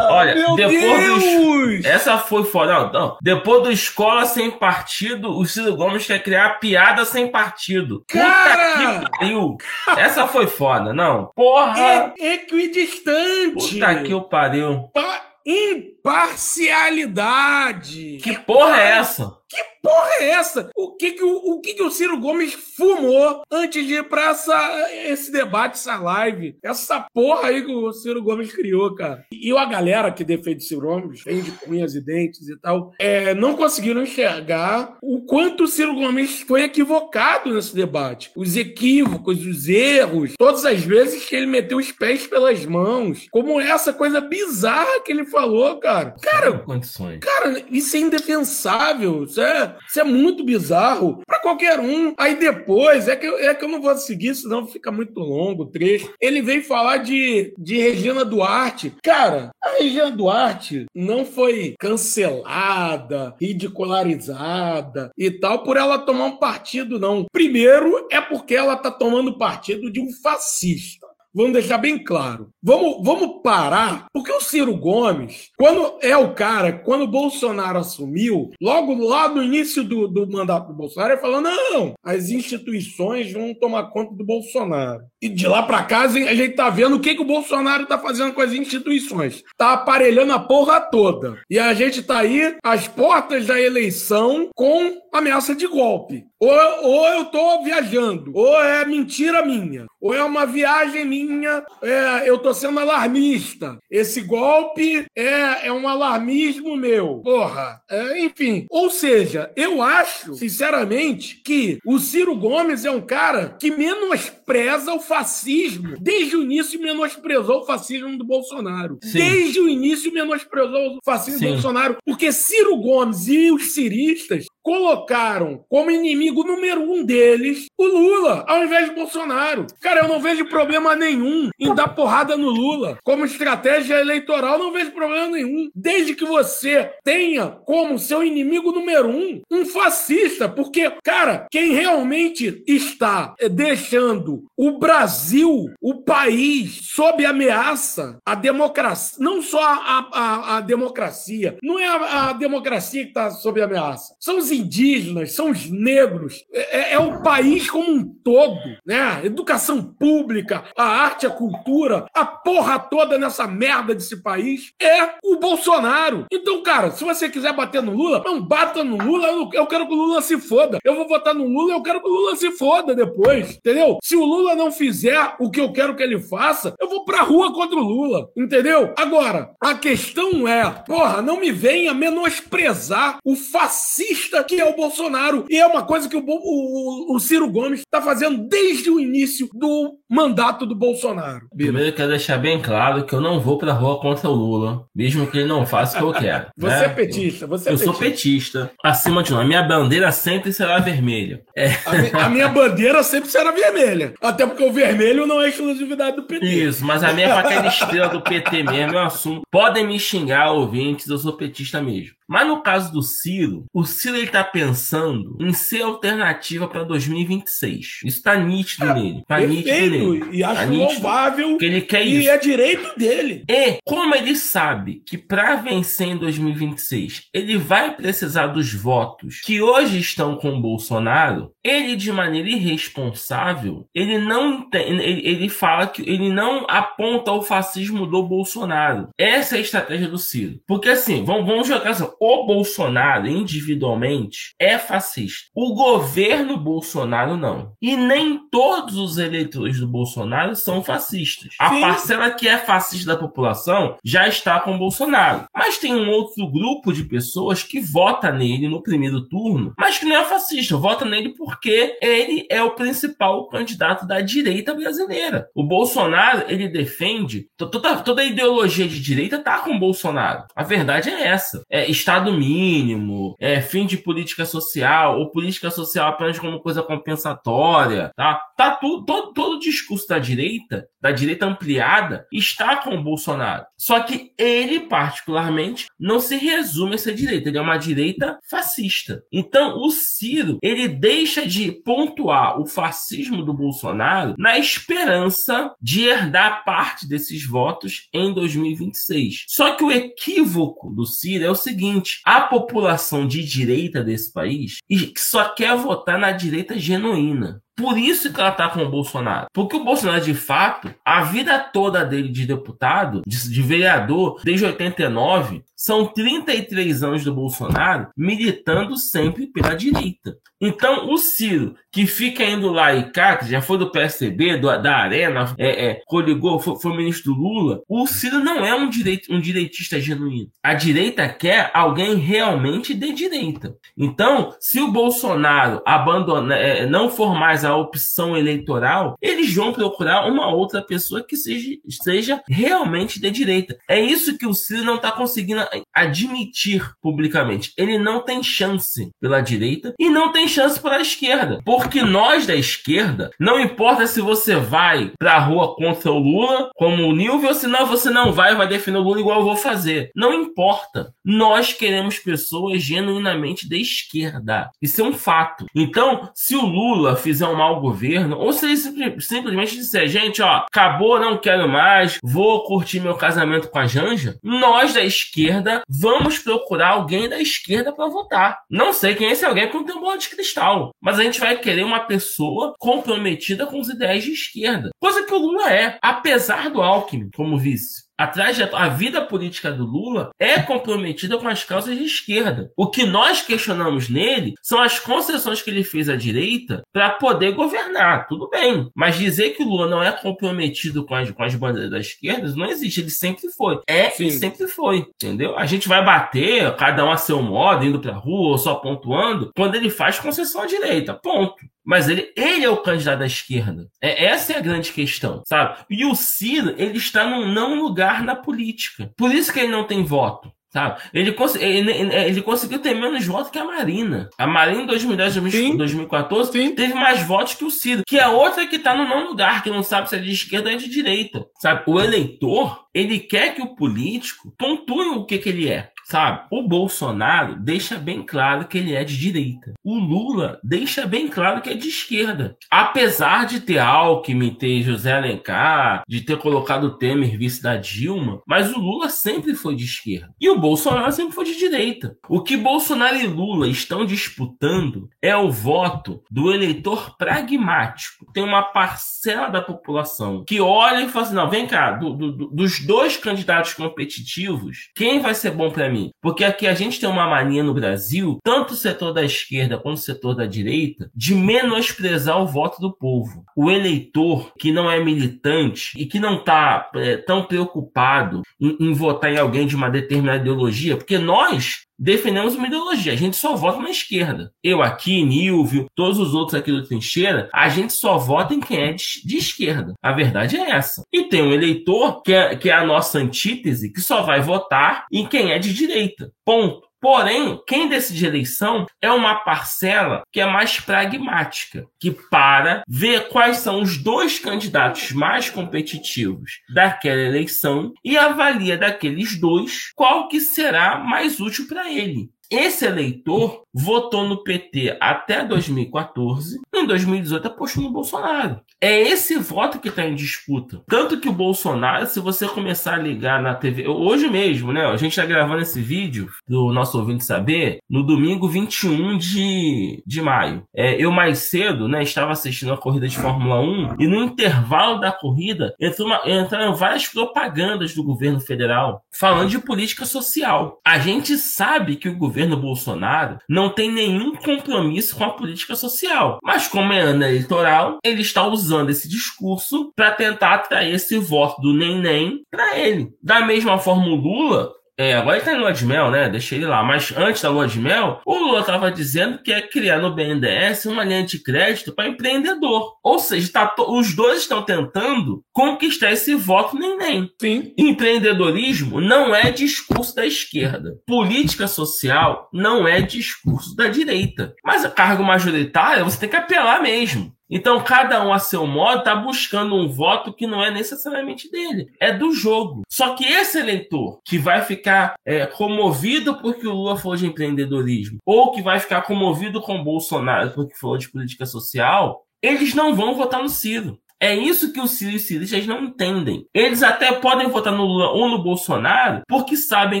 Olha, Meu depois dos... Essa foi foda. Não, não. Depois do Escola Sem Partido, o Ciro Gomes quer criar piada sem partido. Cara! Puta que pariu. Essa foi foda, não. Porra! É equidistante. Puta que o pariu. Pa imparcialidade. Que porra é essa? Que porra é essa? O que que o, o, que que o Ciro Gomes fumou antes de ir pra essa, esse debate, essa live? Essa porra aí que o Ciro Gomes criou, cara. E a galera que defende o Ciro Gomes, defende cunhas e dentes e tal, é, não conseguiram enxergar o quanto o Ciro Gomes foi equivocado nesse debate. Os equívocos, os erros, todas as vezes que ele meteu os pés pelas mãos, como essa coisa bizarra que ele falou, cara. Cara, condições. Cara, isso é indefensável. Isso é, isso é muito bizarro para qualquer um. Aí depois, é que, é que eu não vou seguir, senão fica muito longo o trecho. Ele veio falar de, de Regina Duarte. Cara, a Regina Duarte não foi cancelada, ridicularizada e tal por ela tomar um partido, não. Primeiro é porque ela tá tomando partido de um fascista. Vamos deixar bem claro. Vamos, vamos parar, porque o Ciro Gomes, quando é o cara, quando o Bolsonaro assumiu, logo lá no início do, do mandato do Bolsonaro, ele falou: não, as instituições vão tomar conta do Bolsonaro. E de lá para cá, a gente tá vendo o que, que o Bolsonaro tá fazendo com as instituições. Tá aparelhando a porra toda. E a gente tá aí às portas da eleição com ameaça de golpe. Ou, ou eu tô viajando, ou é mentira minha, ou é uma viagem minha, é, eu tô sendo alarmista. Esse golpe é, é um alarmismo meu. Porra, é, enfim. Ou seja, eu acho, sinceramente, que o Ciro Gomes é um cara que menospreza o fascismo. Desde o início, menosprezou o fascismo do Bolsonaro. Sim. Desde o início, menosprezou o fascismo Sim. do Bolsonaro. Porque Ciro Gomes e os ciristas colocaram como inimigo número um deles o Lula, ao invés de Bolsonaro. Cara, eu não vejo problema nenhum em dar porrada no Lula. Como estratégia eleitoral, não vejo problema nenhum. Desde que você tenha como seu inimigo número um um fascista. Porque, cara, quem realmente está deixando o Brasil, o país, sob ameaça, a democracia, não só a, a, a democracia, não é a, a democracia que está sob ameaça, são os indígenas, são os negros, é, é, o país como um todo, né? Educação pública, a arte, a cultura, a porra toda nessa merda desse país é o Bolsonaro. Então, cara, se você quiser bater no Lula, não bata no Lula, eu quero que o Lula se foda. Eu vou votar no Lula, eu quero que o Lula se foda depois, entendeu? Se o Lula não fizer o que eu quero que ele faça, eu vou pra rua contra o Lula, entendeu? Agora, a questão é, porra, não me venha menosprezar o fascista que é o Bolsonaro. E é uma coisa que o, o, o Ciro Gomes está fazendo desde o início do mandato do Bolsonaro. Primeiro, eu quero deixar bem claro que eu não vou pra rua contra o Lula, mesmo que ele não faça o que eu quero. <laughs> você né? é petista, você é Eu petista. sou petista. Acima de tudo, a minha bandeira sempre será vermelha. É. A, a, minha bandeira sempre será vermelha. Até porque o vermelho não é exclusividade do PT. Isso, mas a minha é aquela estrela do PT mesmo, eu assumo. Podem me xingar, ouvintes, eu sou petista mesmo. Mas no caso do Ciro, o Ciro ele tá pensando em ser alternativa para 2026. Isso tá nítido é, nele. Tá perfeito, nítido nele. E acho tá louvável. Que ele quer e isso. é direito dele. E como ele sabe que para vencer em 2026 ele vai precisar dos votos que hoje estão com o Bolsonaro, ele de maneira irresponsável, ele não ele, ele fala que ele não aponta o fascismo do Bolsonaro. Essa é a estratégia do Ciro. Porque assim, vamos, vamos jogar assim, o Bolsonaro, individualmente, é fascista. O governo Bolsonaro não. E nem todos os eleitores do Bolsonaro são fascistas. A Sim. parcela que é fascista da população já está com o Bolsonaro. Mas tem um outro grupo de pessoas que vota nele no primeiro turno, mas que não é fascista. Vota nele porque ele é o principal candidato da direita brasileira. O Bolsonaro, ele defende toda, toda a ideologia de direita tá com o Bolsonaro. A verdade é essa. É, está Estado mínimo, é, fim de política social, ou política social apenas como coisa compensatória, tá? Tá tudo, todo, todo o discurso da direita, da direita ampliada, está com o Bolsonaro. Só que ele, particularmente, não se resume a essa direita, ele é uma direita fascista. Então, o Ciro, ele deixa de pontuar o fascismo do Bolsonaro na esperança de herdar parte desses votos em 2026. Só que o equívoco do Ciro é o seguinte, seguinte: a população de direita desse país só quer votar na direita genuína. Por isso que ela tá com o Bolsonaro. Porque o Bolsonaro, de fato, a vida toda dele de deputado, de, de vereador, desde 89, são 33 anos do Bolsonaro militando sempre pela direita. Então, o Ciro, que fica indo lá e cá, que já foi do PSDB, do, da Arena, é, é, coligou, foi, foi ministro do Lula, o Ciro não é um, direito, um direitista genuíno. A direita quer alguém realmente de direita. Então, se o Bolsonaro abandona, é, não for mais a opção eleitoral, eles vão procurar uma outra pessoa que seja, seja realmente de direita. É isso que o Ciro não está conseguindo admitir publicamente. Ele não tem chance pela direita e não tem chance pela esquerda. Porque nós da esquerda, não importa se você vai pra rua contra o Lula, como o Nilvio, ou se não, você não vai, vai defender o Lula igual eu vou fazer. Não importa. Nós queremos pessoas genuinamente da esquerda. Isso é um fato. Então, se o Lula fizer um mau governo, ou se ele simplesmente disser, gente, ó, acabou, não quero mais, vou curtir meu casamento com a Janja, nós da esquerda vamos procurar alguém da esquerda para votar. Não sei quem é esse alguém, porque não tem bola de cristal. Mas a gente vai querer uma pessoa comprometida com os ideias de esquerda. Coisa que o Lula é, apesar do Alckmin como vice A, trajetória, a vida política do Lula é comprometida com as causas de esquerda. O que nós questionamos nele são as concessões que ele fez à direita para poder governar. Tudo bem. Mas dizer que o Lula não é comprometido com as, com as bandeiras da esquerda não existe. Ele sempre foi. É Sim. e sempre foi. Entendeu? A gente vai bater, cada um a seu modo, indo pra rua ou só pontuando, quando ele faz concessão à direita. Ponto. Mas ele, ele é o candidato da esquerda. É, essa é a grande questão, sabe? E o Ciro, ele está num não lugar na política. Por isso que ele não tem voto. Sabe? Ele, ele, ele, conseguiu ter menos votos que a Marina. A Marina em 2010, 2014 Sim. teve mais votos que o Ciro, que é outra que está no não lugar, que não sabe se é de esquerda ou é de direita. Sabe? O eleitor, ele quer que o político pontue o que, que ele é. Sabe? O Bolsonaro deixa bem claro que ele é de direita. O Lula deixa bem claro que é de esquerda. Apesar de ter Alckmin, ter José Alencar, de ter colocado o Temer vice da Dilma, mas o Lula sempre foi de esquerda. E o Bolsonaro sempre foi de direita. O que Bolsonaro e Lula estão disputando é o voto do eleitor pragmático. Tem uma parcela da população que olha e fala assim: não, vem cá, do, do, dos dois candidatos competitivos, quem vai ser bom para mim? Porque aqui a gente tem uma mania no Brasil, tanto o setor da esquerda quanto o setor da direita, de menosprezar o voto do povo. O eleitor que não é militante e que não está é, tão preocupado em, em votar em alguém de uma determinada ideologia, porque nós defendemos uma ideologia. A gente só vota na esquerda. Eu aqui, Nilvio, todos os outros aqui do Trincheira, a gente só vota em quem é de, esquerda. A verdade é essa. E tem um eleitor, que é, que é a nossa antítese, que só vai votar em quem é de direita. Ponto. Porém, quem decide eleição é uma parcela que é mais pragmática, que para ver quais são os dois candidatos mais competitivos daquela eleição e avalia daqueles dois qual que será mais útil para ele. Esse eleitor votou no PT até 2014, em 2018 apostou no Bolsonaro. É esse voto que está em disputa. Tanto que o Bolsonaro, se você começar a ligar na TV, hoje mesmo, né? A gente está gravando esse vídeo do nosso ouvinte saber no domingo 21 de, de maio. É, eu mais cedo, né, estava assistindo a corrida de Fórmula 1 e no intervalo da corrida entrou uma, entraram várias propagandas do governo federal falando de política social. A gente sabe que o governo Bolsonaro não tem nenhum compromisso com a política social. Mas como é ano eleitoral, ele está usando esse discurso para tentar atrair esse voto do nem-nem para ele. Da mesma forma, o Lula é, agora ele tá em lua de mel, né? Deixei ele lá. Mas antes da lua de mel, o Lula tava dizendo que é criar no BNDES uma linha de crédito para empreendedor. Ou seja, tá os dois estão tentando conquistar esse voto nem nem. Sim. Empreendedorismo não é discurso da esquerda. Política social não é discurso da direita. Mas a cargo majoritário você tem que apelar mesmo. Então, cada um a seu modo está buscando um voto que não é necessariamente dele, é do jogo. Só que esse eleitor que vai ficar é, comovido porque o Lula falou de empreendedorismo, ou que vai ficar comovido com o Bolsonaro porque falou de política social, eles não vão votar no Ciro. É isso que os ciristas não entendem. Eles até podem votar no Lula ou no Bolsonaro porque sabem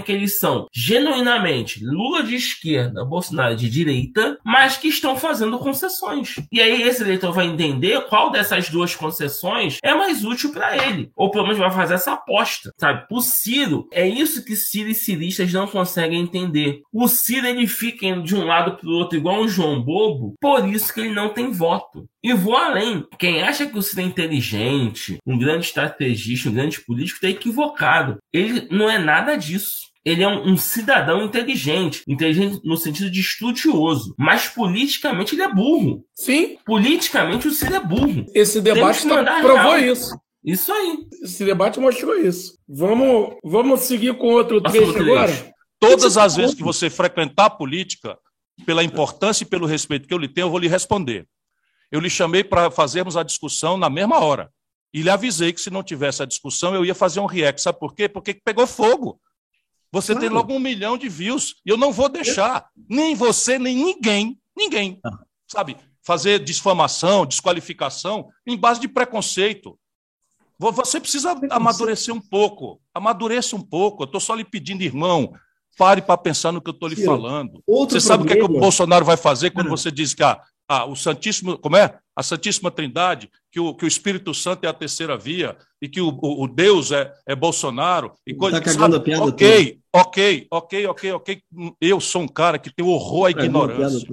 que eles são genuinamente Lula de esquerda, Bolsonaro de direita, mas que estão fazendo concessões. E aí esse eleitor vai entender qual dessas duas concessões é mais útil para ele. Ou pelo menos vai fazer essa aposta, sabe? O Ciro, é isso que Ciro e ciristas não conseguem entender. O Ciro, ele fica de um lado para o outro igual um João Bobo, por isso que ele não tem voto. E vou além. Quem acha que o Ciro é inteligente, um grande estrategista, um grande político, está equivocado. Ele não é nada disso. Ele é um, um, cidadão inteligente, inteligente no sentido de estudioso, mas politicamente ele é burro. Sim. Politicamente o Ciro é burro. Esse debate tá, provou real. isso. Isso aí. Esse debate mostrou isso. Vamos, vamos seguir com outro trecho agora? Todas as vezes que você frequentar a política, pela importância e pelo respeito que eu lhe tenho, eu vou lhe responder eu lhe chamei para fazermos a discussão na mesma hora. E lhe avisei que se não tivesse a discussão, eu ia fazer um react. Sabe por quê? Porque pegou fogo. Você claro. tem logo um milhão de views. E eu não vou deixar nem você, nem ninguém, ninguém, ah. sabe, fazer desfamação, desqualificação em base de preconceito. Você precisa amadurecer um pouco. Amadureça um pouco. Eu estou só lhe pedindo, irmão, pare para pensar no que eu estou lhe falando. Você sabe o que, é que o Bolsonaro vai fazer quando você diz que ah, ah, o Santíssimo, como é? a Santíssima Trindade, que o, que o Espírito Santo é a terceira via e que o, o, o Deus é, é Bolsonaro. E coisa, tá cagando sabe? a piada Ok, toda. ok, ok, ok, ok. Eu sou um cara que tem horror à ignorância.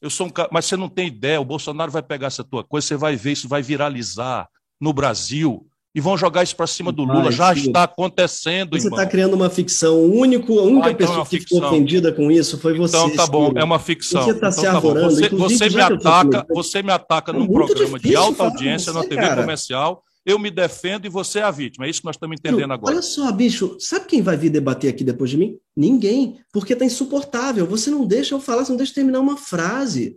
Eu sou um cara, mas você não tem ideia, o Bolsonaro vai pegar essa tua coisa, você vai ver, isso vai viralizar no Brasil e vão jogar isso para cima do Lula. Já está acontecendo, Você está criando uma ficção. O único, a única ah, então pessoa é que ficou ofendida com isso foi você. Então tá bom, é uma ficção. Você está então, se tá arvorando. Você, você me ataca, você me ataca é num programa de alta audiência você, na TV cara. comercial. Eu me defendo e você é a vítima. É isso que nós estamos entendendo agora. Olha só, bicho, sabe quem vai vir debater aqui depois de mim? Ninguém, porque está insuportável. Você não deixa eu falar, você não deixa eu terminar uma frase.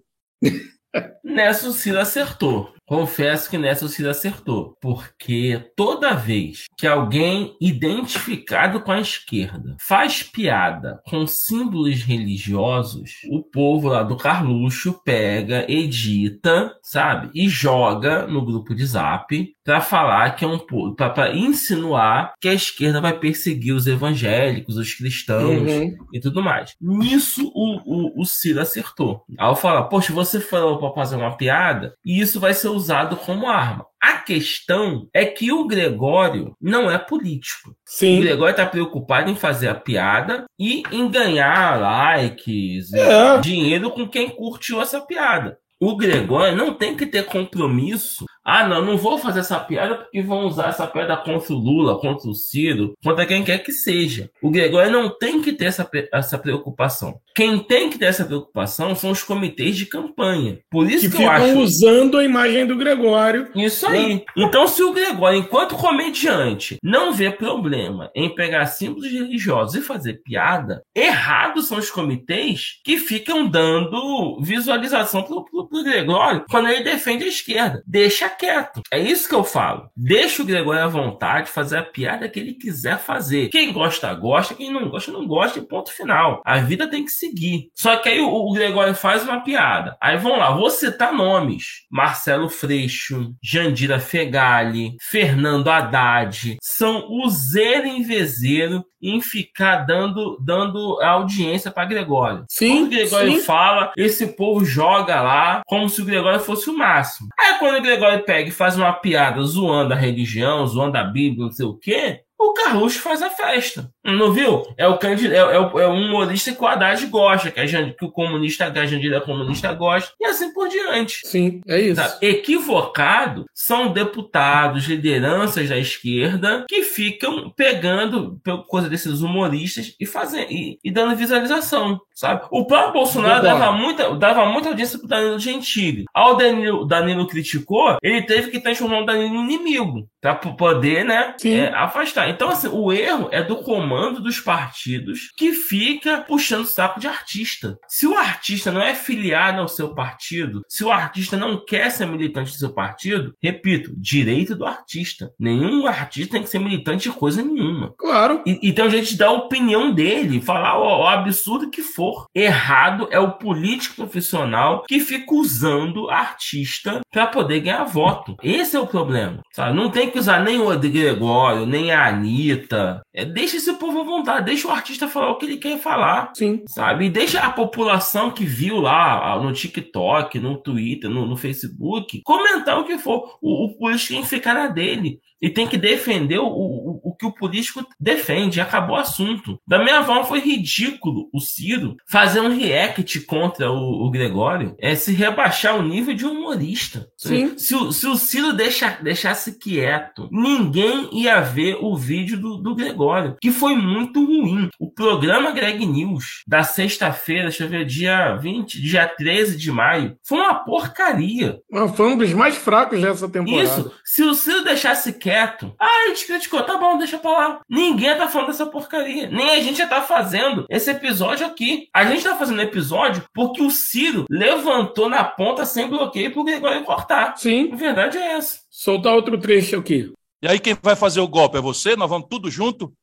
Nessa o Ciro acertou. Confesso que nessa Ciro acertou, porque toda vez que alguém identificado com a esquerda faz piada com símbolos religiosos, o povo lá do Carluxo pega, edita, sabe, e joga no grupo de Zap para falar que é um para insinuar que a esquerda vai perseguir os evangélicos, os cristãos uhum. e tudo mais. Nisso o, o, o Ciro acertou. Ao falar, poxa, você falou para fazer uma piada e isso vai ser usado como arma. A questão é que o Gregório não é político. Sim. O Gregório está preocupado em fazer a piada e em ganhar likes, é. dinheiro com quem curtiu essa piada. O Gregório não tem que ter compromisso ah, não, não vou fazer essa piada porque vão usar essa piada contra o Lula, contra o Ciro, contra quem quer que seja. O Gregório não tem que ter essa, essa preocupação. Quem tem que ter essa preocupação são os comitês de campanha. Por isso que, que ficam eu acho... usando a imagem do Gregório. Isso aí. Né? Então, se o Gregório, enquanto comediante, não vê problema em pegar símbolos religiosos e fazer piada, errados são os comitês que ficam dando visualização pro, pro, pro Gregório quando ele defende a esquerda. Deixa quieto. É isso que eu falo. Deixa o Gregório à vontade fazer a piada que ele quiser fazer. Quem gosta, gosta. Quem não gosta, não gosta. E ponto final. A vida tem que seguir. Só que aí o, o Gregório faz uma piada. Aí vão lá, vou citar nomes: Marcelo Freixo, Jandira Fegali, Fernando Haddad. São o zero em vezeiro em ficar dando, dando audiência para Gregório. Sim, quando o Gregório sim. fala, esse povo joga lá como se o Gregório fosse o máximo. Aí quando o Gregório pega e faz uma piada zoando a religião, zoando a Bíblia, não sei o quê, o Carluxo faz a festa. Não viu? É o, candidato, é, é, é um humorista que o Haddad gosta, que, a, que o comunista, a Jandira comunista gosta, e assim por diante. Sim, é isso. Tá? Equivocado são deputados, lideranças da esquerda que ficam pegando coisa desses humoristas e, fazendo, e, e dando visualização, sabe? O próprio Bolsonaro dava muita, dava muita audiência pro Danilo Gentili. Ao Danilo, Danilo criticou, ele teve que transformar o Danilo em inimigo para poder, né, é, afastar. Então, assim, o erro é do comando dos partidos que fica puxando saco de artista. Se o artista não é filiado ao seu partido, se o artista não quer ser militante do seu partido, repito, direito do artista. Nenhum artista tem que ser militante de coisa nenhuma. Claro. E, então a gente dá a opinião dele, falar o, o absurdo que for. Errado é o político profissional que fica usando artista para poder ganhar voto. Esse é o problema. Sabe? Não tem que usar nem o Gregório, nem a Anitta. É, deixa esse povo à vontade, deixa o artista falar o que ele quer falar. Sim. Sabe? E deixa a população que viu lá no TikTok, no Twitter, no, no Facebook, comentar o que for. O, o político tem que ficar na dele e tem que defender o, o, o que o político defende. Acabou o assunto. Da minha forma, foi ridículo o Ciro fazer um react contra o, o Gregório, é se rebaixar o nível de humorista. Sim. Se, o, se o Ciro deixa, deixasse quieto, ninguém ia ver o vídeo do, do Gregório, que foi muito ruim. O programa Greg News da sexta-feira, deixa eu ver, dia 20, dia 13 de maio, foi uma porcaria. Foi um dos mais fracos dessa temporada. Isso. Se o Ciro deixasse quieto, quieto. Ah, a gente criticou, tá bom, deixa pra lá. Ninguém tá falando dessa porcaria. Nem a gente já tá fazendo esse episódio aqui. A gente tá fazendo episódio porque o Ciro levantou na ponta sem bloqueio pro Gregório cortar. Sim. A verdade é essa. Soltar outro trecho aqui. E aí quem vai fazer o golpe é você? Nós vamos tudo junto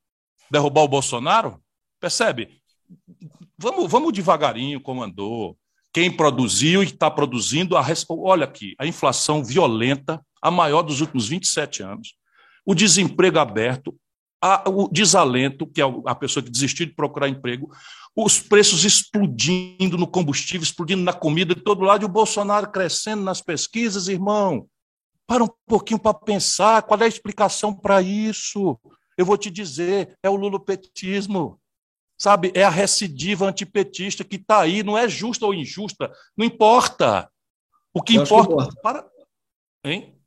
derrubar o Bolsonaro? Percebe? Vamos, vamos devagarinho, comandou. Quem produziu e está produzindo, a, olha aqui, a inflação violenta, a maior dos últimos 27 anos o desemprego aberto, o desalento, que é a pessoa que desistiu de procurar emprego, os preços explodindo no combustível, explodindo na comida de todo lado, e o Bolsonaro crescendo nas pesquisas, irmão. Para um pouquinho para pensar qual é a explicação para isso. Eu vou te dizer, é o lulopetismo. Sabe, é a recidiva antipetista que está aí, não é justa ou injusta, não importa. O que importa, que importa. Para... Hein?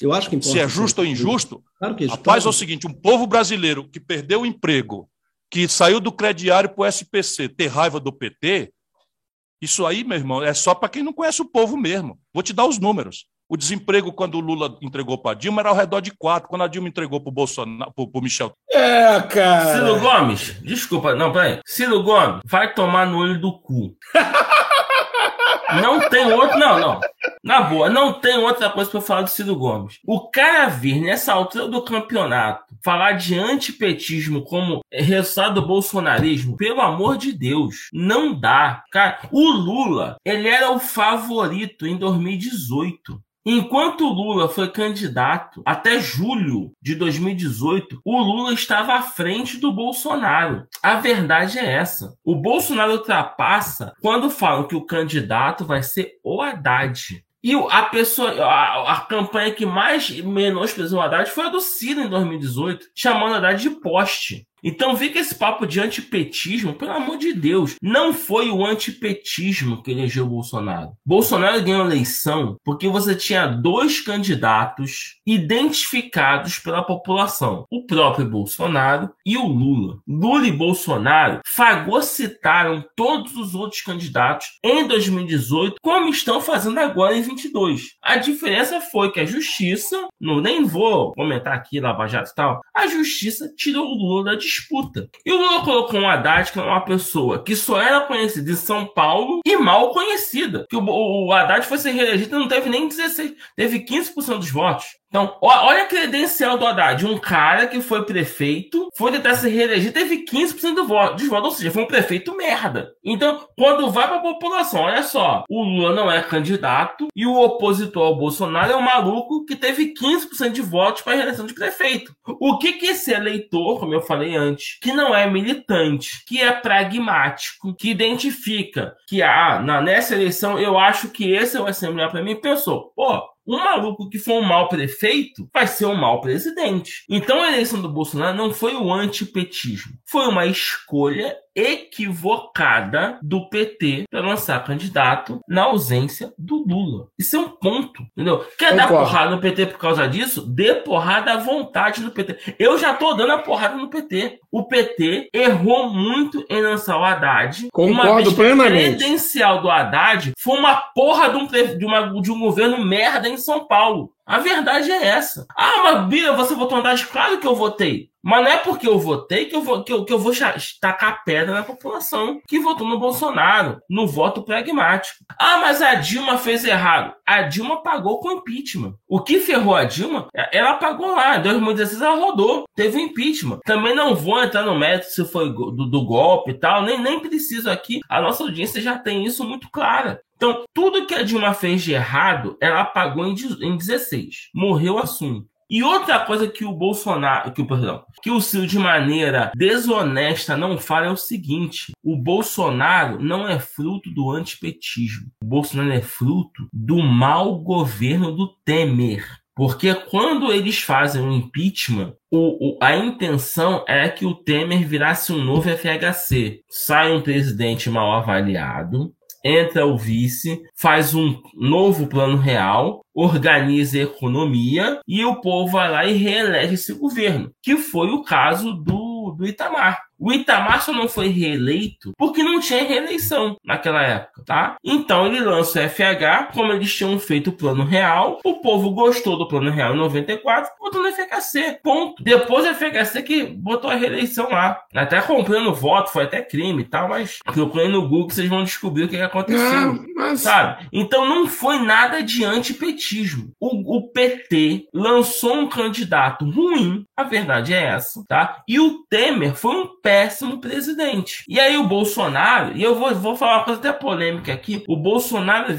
Eu acho que importa. Se é justo ou injusto, claro que é rapaz, é o seguinte: um povo brasileiro que perdeu o emprego, que saiu do crediário para o SPC, ter raiva do PT, isso aí, meu irmão, é só para quem não conhece o povo mesmo. Vou te dar os números. O desemprego, quando o Lula entregou para Dilma, era ao redor de 4. Quando a Dilma entregou para o Bolsonaro, para o Michel. É, cara. Ciro Gomes, desculpa, não, peraí. Ciro Gomes, vai tomar no olho do cu. <laughs> Não tem outro, não, não. Na boa, não tem outra coisa para falar do Ciro Gomes. O cara vir nessa altura do campeonato falar de antipetismo como resultado do bolsonarismo, pelo amor de Deus, não dá. Cara, o Lula, ele era o favorito em 2018. Enquanto o Lula foi candidato até julho de 2018, o Lula estava à frente do Bolsonaro. A verdade é essa. O Bolsonaro ultrapassa quando falam que o candidato vai ser o Haddad. E a pessoa, a, a campanha que mais menosprezou o Haddad foi a do Ciro em 2018, chamando Haddad de poste. Então fica esse papo de antipetismo, pelo amor de Deus. Não foi o antipetismo que elegeu Bolsonaro. Bolsonaro ganhou a eleição porque você tinha dois candidatos identificados pela população: o próprio Bolsonaro e o Lula. Lula e Bolsonaro fagocitaram todos os outros candidatos em 2018, como estão fazendo agora em 22. A diferença foi que a justiça, não nem vou comentar aqui Lava Jato e tal, a justiça tirou o Lula da disputa. E o Lula colocou um Haddad, que é uma pessoa que só era conhecida em São Paulo e mal conhecida. Que o, o Haddad foi ser reelegido não teve nem 16, teve 15% dos votos. Então, olha a credencial do Haddad. Um cara que foi prefeito, foi tentar se reeleger, teve 15% do voto, dos votos, ou seja, foi um prefeito merda. Então, quando vai para a população, olha só, o Lula não é candidato e o opositor ao Bolsonaro é um maluco que teve 15% de votos para reeleição de prefeito. O que que esse eleitor, como eu falei antes, que não é militante, que é pragmático, que identifica que, ah, nessa eleição eu acho que esse vai ser melhor para mim, pensou, pô, um maluco que for um mau prefeito vai ser um mau presidente. Então a eleição do Bolsonaro não foi o antipetismo, foi uma escolha equivocada do PT para lançar candidato na ausência do Lula. Isso é um ponto, entendeu? Quer Concordo. dar porrada no PT por causa disso? Dê porrada à vontade no PT. Eu já tô dando a porrada no PT. O PT errou muito em lançar o Haddad. Concordo uma vez plenamente. O credencial do Haddad foi uma porra de um, de, uma, de um governo merda em São Paulo. A verdade é essa. Ah, mas Bia, você votou no Haddad? Claro que eu votei. Mas não é porque eu votei que eu vou, que eu, que eu vou tacar pedra na população que votou no Bolsonaro, no voto pragmático. Ah, mas a Dilma fez errado. A Dilma pagou com impeachment. O que ferrou a Dilma, ela pagou lá. Em 2016 ela rodou, teve impeachment. Também não vou entrar no método se foi do, do golpe e tal, nem, nem preciso aqui. A nossa audiência já tem isso muito clara. Então, tudo que a Dilma fez de errado, ela pagou em 16. Morreu o assunto. E outra coisa que o Bolsonaro, que o perdão, que o Ciro de maneira desonesta não fala é o seguinte: o Bolsonaro não é fruto do antipetismo. O Bolsonaro é fruto do mau governo do Temer. Porque quando eles fazem o impeachment, o, o, a intenção é que o Temer virasse um novo FHC. Sai um presidente mal avaliado, entra o vice, faz um novo plano real, organiza a economia e o povo vai lá e reelege esse governo, que foi o caso do, do Itamar. O Itamar só não foi reeleito porque não tinha reeleição naquela época, tá? Então ele lança o FH, como eles tinham feito o plano real, o povo gostou do plano real em 94, botou no FHC, ponto. Depois o FHC que botou a reeleição lá. Até comprando voto, foi até crime e tal, mas procurem no Google vocês vão descobrir o que aconteceu, não, mas... sabe? Então não foi nada de antipetismo. O, o PT lançou um candidato ruim, a verdade é essa, tá? E o Temer foi um pé péssimo presidente. E aí o Bolsonaro, e eu vou, vou falar uma coisa até polêmica aqui, o Bolsonaro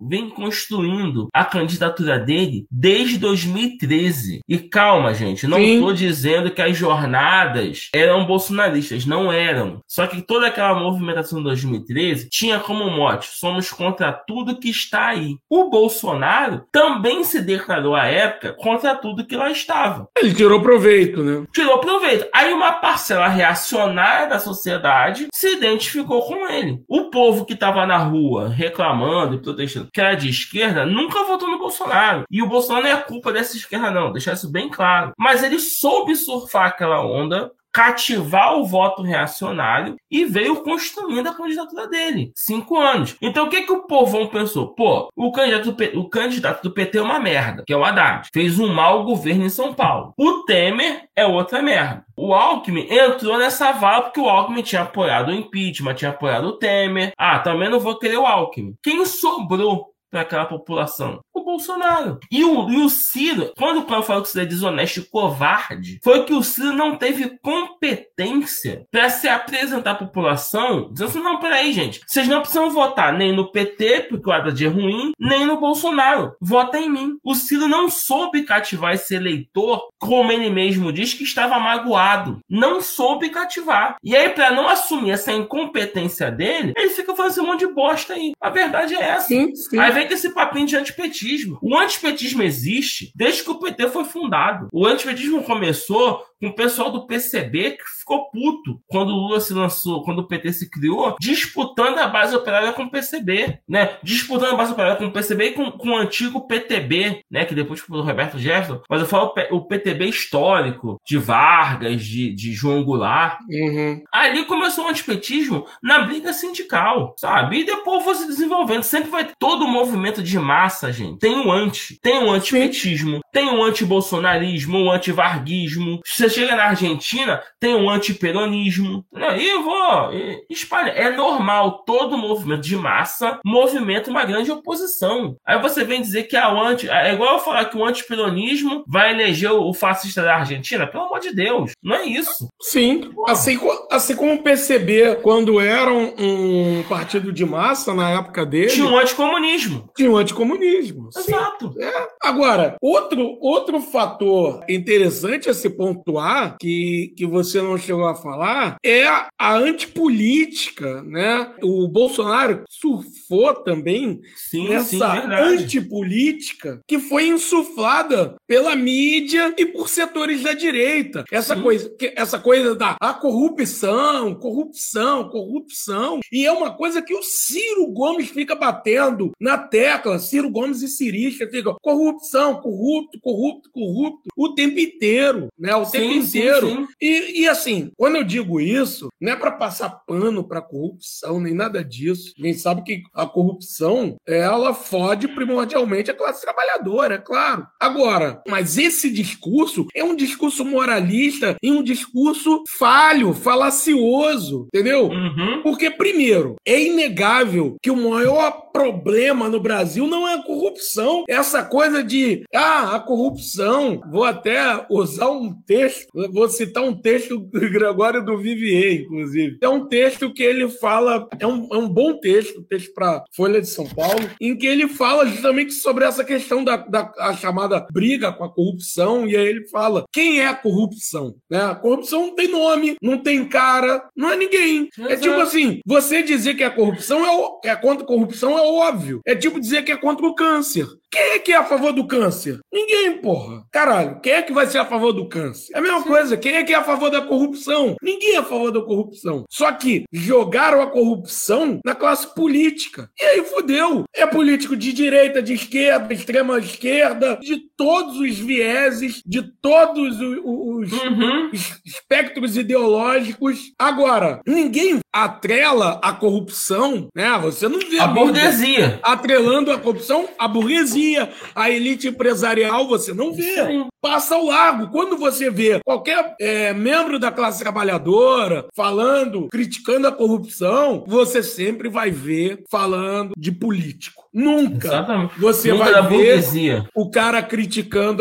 vem construindo a candidatura dele desde 2013. E calma, gente, não estou dizendo que as jornadas eram bolsonaristas, não eram. Só que toda aquela movimentação de 2013 tinha como mote: somos contra tudo que está aí. O Bolsonaro também se declarou à época contra tudo que lá estava. Ele tirou proveito, né? Tirou proveito. Aí uma parcela reacionária da sociedade se identificou com ele. O povo que estava na rua reclamando e protestando que era de esquerda nunca votou no Bolsonaro. E o Bolsonaro não é culpa dessa esquerda, não. Deixar isso bem claro. Mas ele soube surfar aquela onda cativar o voto reacionário e veio construindo a candidatura dele. Cinco anos. Então o que, que o povão pensou? Pô, o candidato, do, o candidato do PT é uma merda, que é o Haddad. Fez um mau governo em São Paulo. O Temer é outra merda. O Alckmin entrou nessa vala porque o Alckmin tinha apoiado o impeachment, tinha apoiado o Temer. Ah, também não vou querer o Alckmin. Quem sobrou para aquela população? O Bolsonaro. E o, e o Ciro, quando o Cláudio falou que o Ciro é desonesto e covarde, foi que o Ciro não teve competência para se apresentar à população, dizendo assim: não, peraí, gente, vocês não precisam votar nem no PT, porque o Haddad é ruim, nem no Bolsonaro. Vota em mim. O Ciro não soube cativar esse eleitor, como ele mesmo diz, que estava magoado. Não soube cativar. E aí, para não assumir essa incompetência dele, ele fica fazendo um monte de bosta aí. A verdade é essa. Sim, sim. Aí vem com esse papinho de antipetismo. O antipetismo existe desde que o PT foi fundado. O antipetismo começou com o pessoal do PCB que ficou puto quando o Lula se lançou, quando o PT se criou, disputando a base operária com o PCB, né? Disputando a base operária com o PCB e com, com o antigo PTB, né? Que depois foi o Roberto Jefferson, mas eu falo o PTB histórico, de Vargas, de, de João Goulart. Uhum. Ali começou o antipetismo na briga sindical, sabe? E depois foi se desenvolvendo. Sempre vai todo movimento de massa, gente. Tem o anti, tem o antipetismo, tem o anti-bolsonarismo, o anti-varguismo. Você chega na Argentina, tem o antiperonismo. E eu vou espalhar. É normal, todo movimento de massa movimenta uma grande oposição. Aí você vem dizer que a anti. É igual eu falar que o antiperonismo vai eleger o fascista da Argentina. Pelo amor de Deus, não é isso. Sim. Assim, assim como PCB, quando era um, um, partido de massa na época dele. Tinha um anticomunismo. Tinha um anticomunismo. Exato. É. Agora, outro, outro fator interessante a se pontuar, que, que você não chegou a falar, é a antipolítica, né? O Bolsonaro surfou também sim, nessa sim, antipolítica que foi insuflada pela mídia e por setores da direita. Essa coisa, essa coisa da a corrupção, corrupção, corrupção. E é uma coisa que o Ciro Gomes fica batendo na tecla. Ciro Gomes e Cirista ficam corrupção, corrupto, corrupto, corrupto o tempo inteiro, né? O tempo inteiro. Sim, sim. E, e assim, quando eu digo isso, não é para passar pano para corrupção, nem nada disso. Nem sabe que a corrupção, ela fode primordialmente a classe trabalhadora, é claro. Agora, mas esse discurso é um discurso moralista e um discurso falho, falacioso, entendeu? Uhum. Porque, primeiro, é inegável que o maior problema no Brasil não é a corrupção, essa coisa de, ah, a corrupção, vou até usar um texto, vou citar um texto do <laughs> Gregório do Vivier, inclusive. É um texto que ele fala, é um, é um bom texto, texto para Folha de São Paulo, em que ele fala justamente sobre essa questão da, da a chamada briga com a corrupção, e aí ele fala quem é a corrupção? Né? A corrupção não tem nome, não tem cara, não é ninguém. Exato. É tipo assim, você dizer que a corrupção é, é contra a corrupção é óbvio. É tipo dizer que é contra o câncer. Quem é que é a favor do câncer? Ninguém, porra. Caralho, quem é que vai ser a favor do câncer? É a mesma Sim. coisa, quem é que é a favor da corrupção? Ninguém é a favor da corrupção. Só que jogaram a corrupção na classe política. E aí fudeu. É político de direita, de esquerda, extrema esquerda, de todos os vieses, de todos os, os, uhum. os espectros ideológicos. Agora, ninguém atrela a corrupção, né? Você não vê a burguesia atrelando a corrupção à burguesia, à elite empresarial, você não vê. passa ao largo. Quando você vê qualquer é, membro da classe trabalhadora falando, criticando a corrupção, você sempre vai ver falando de político. Nunca Exatamente. você Nunca vai ver burguesia. o cara criticando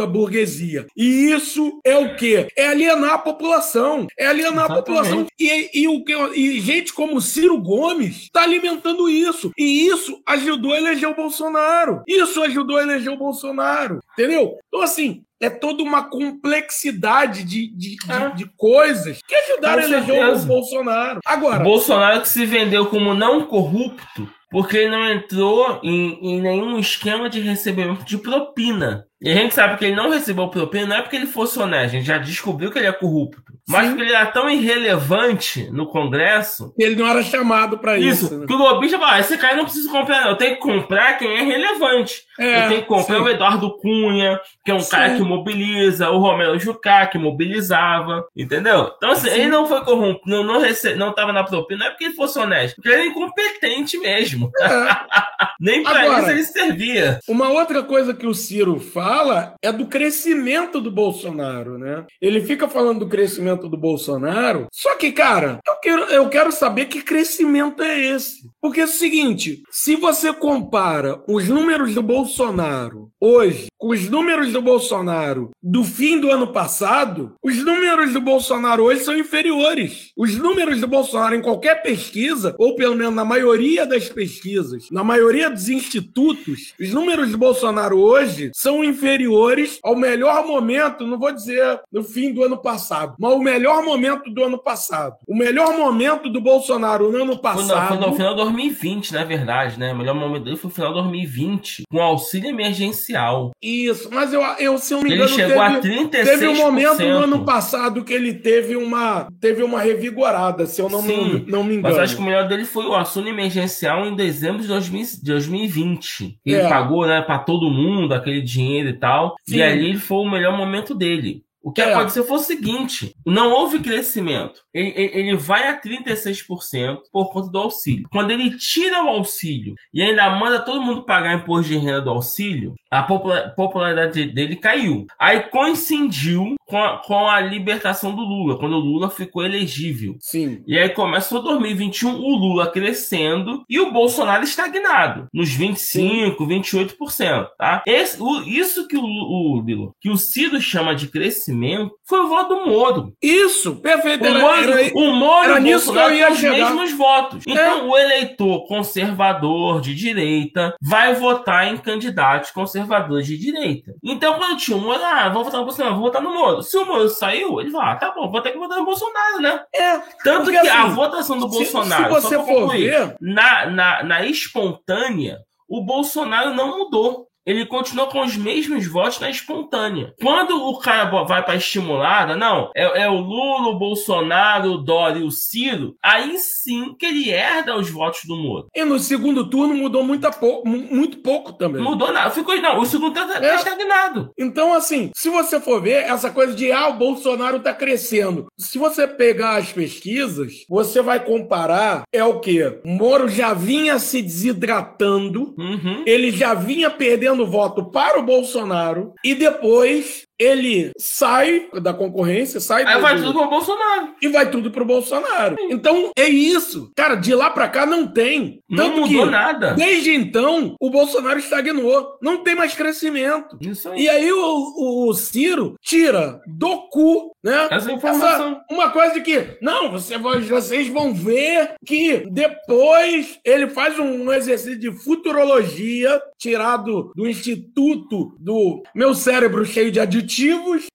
a burguesia. E isso é o quê? É alienar a população. É alienar a Exatamente. população. E, e o que, e gente como Ciro Gomes está alimentando isso. E isso ajudou a eleger o Bolsonaro. Isso ajudou a eleger o Bolsonaro. Entendeu? Então, assim, é toda uma complexidade de, de, de- É. de coisas que ajudaram a eleger o. Bolsonaro. Agora, Bolsonaro que se vendeu como não corrupto porque ele não entrou em, em nenhum esquema de recebimento de propina. E a gente sabe que ele não recebeu propina não é porque ele fosse honesto, a gente já descobriu que ele é corrupto. Mas Sim. porque ele era tão irrelevante no Congresso. ele não era chamado para isso. Isso, né? que o lobista fala, "Ah, esse cara não precisa comprar, não. Eu tenho que comprar quem é relevante. É, eu tenho que comprar sim. o Eduardo Cunha, que é um Sim. cara que mobiliza, o Romero Jucá, que mobilizava, entendeu? Então, assim, Sim. ele não foi corrompido, não, não, rece... não tava na propina, não é porque ele fosse honesto, porque ele era incompetente mesmo. É. <laughs> Nem pra Agora- isso ele servia. Uma outra coisa que o Ciro fala é do crescimento do Bolsonaro, né? Ele fica falando do crescimento do Bolsonaro, só que, cara, eu quero, eu quero saber que crescimento é esse. Porque é o seguinte, se você compara os números do Bolsonaro hoje com os números do Bolsonaro do fim do ano passado, os números do Bolsonaro hoje são inferiores. Os números do Bolsonaro em qualquer pesquisa, ou pelo menos na maioria das pesquisas, na maioria dos institutos, os números do Bolsonaro hoje são inferiores ao melhor momento, não vou dizer no fim do ano passado, mas o melhor momento do ano passado. O melhor momento do Bolsonaro no ano Foi no, foi passado. no final de 2020, na verdade, né? O melhor momento dele foi no final de 2020, com auxílio emergencial. Isso, mas eu, eu se eu me Ele engano, chegou a teve, 36%. teve um momento no ano passado que ele teve uma, teve uma revigorada, se eu não, Sim, me, não me engano. Mas acho que o melhor dele foi o auxílio emergencial em dezembro de 2000 de 2020. Ele É. pagou, né, para todo mundo aquele dinheiro e tal. Sim. E ali foi o melhor momento dele. O que É. aconteceu foi o seguinte: não houve crescimento. Ele, ele- ele vai a 36% por conta do auxílio. Quando ele tira o auxílio e ainda manda todo mundo pagar imposto de renda do auxílio, a popula- popularidade dele caiu. Aí coincidiu com a, com a libertação do Lula, quando o Lula ficou elegível. Sim. E aí começou 2021, o Lula crescendo e o Bolsonaro estagnado, nos 25, 28%, tá? Esse, o- isso que o, o, que o Ciro chama de crescimento foi o voto do Moro. Isso, perfeito. O Era, Moro, era- o Moro era nisso que eu ia os chegar. É. mesmos votos. Então, o eleitor conservador de direita vai votar em candidatos conservadores de direita. Então, quando tinha o Moro, ah, vou votar no Bolsonaro, vou votar no Moro. Se o Moro saiu, ele vai, ah, tá bom, vou ter que votar no Bolsonaro, né? é, Tanto que a assim, votação do se- Bolsonaro, se você for concluir, ver- na, na, na espontânea, o Bolsonaro não mudou. Ele continuou com os mesmos votos na espontânea. Quando o cara vai para estimulada, não, é, é o Lula, o Bolsonaro, o Dória e o Ciro, aí sim que ele herda os votos do Moro. E no segundo turno mudou muito, pouco, mu- muito pouco também. Mudou nada. Ficou, não, o segundo tá, tá É. estagnado. Então, assim, se você for ver essa coisa de ah, o Bolsonaro tá crescendo. Se você pegar as pesquisas, você vai comparar, é o quê? O Moro já vinha se desidratando, Uhum. ele já vinha perdendo voto para o Bolsonaro, e depois ele sai da concorrência, sai Aí do- vai do- tudo pro Bolsonaro. e vai tudo pro Bolsonaro. Então, é isso. Cara, de lá pra cá não tem. Não Tanto mudou que, nada. desde então, o Bolsonaro estagnou. Não tem mais crescimento. Isso aí. E aí o, o Ciro tira do cu, né? Essa informação. uma coisa de que, não, você vocês vão ver que depois ele faz um exercício de futurologia tirado do Instituto do Meu Cérebro Cheio de Aditivos.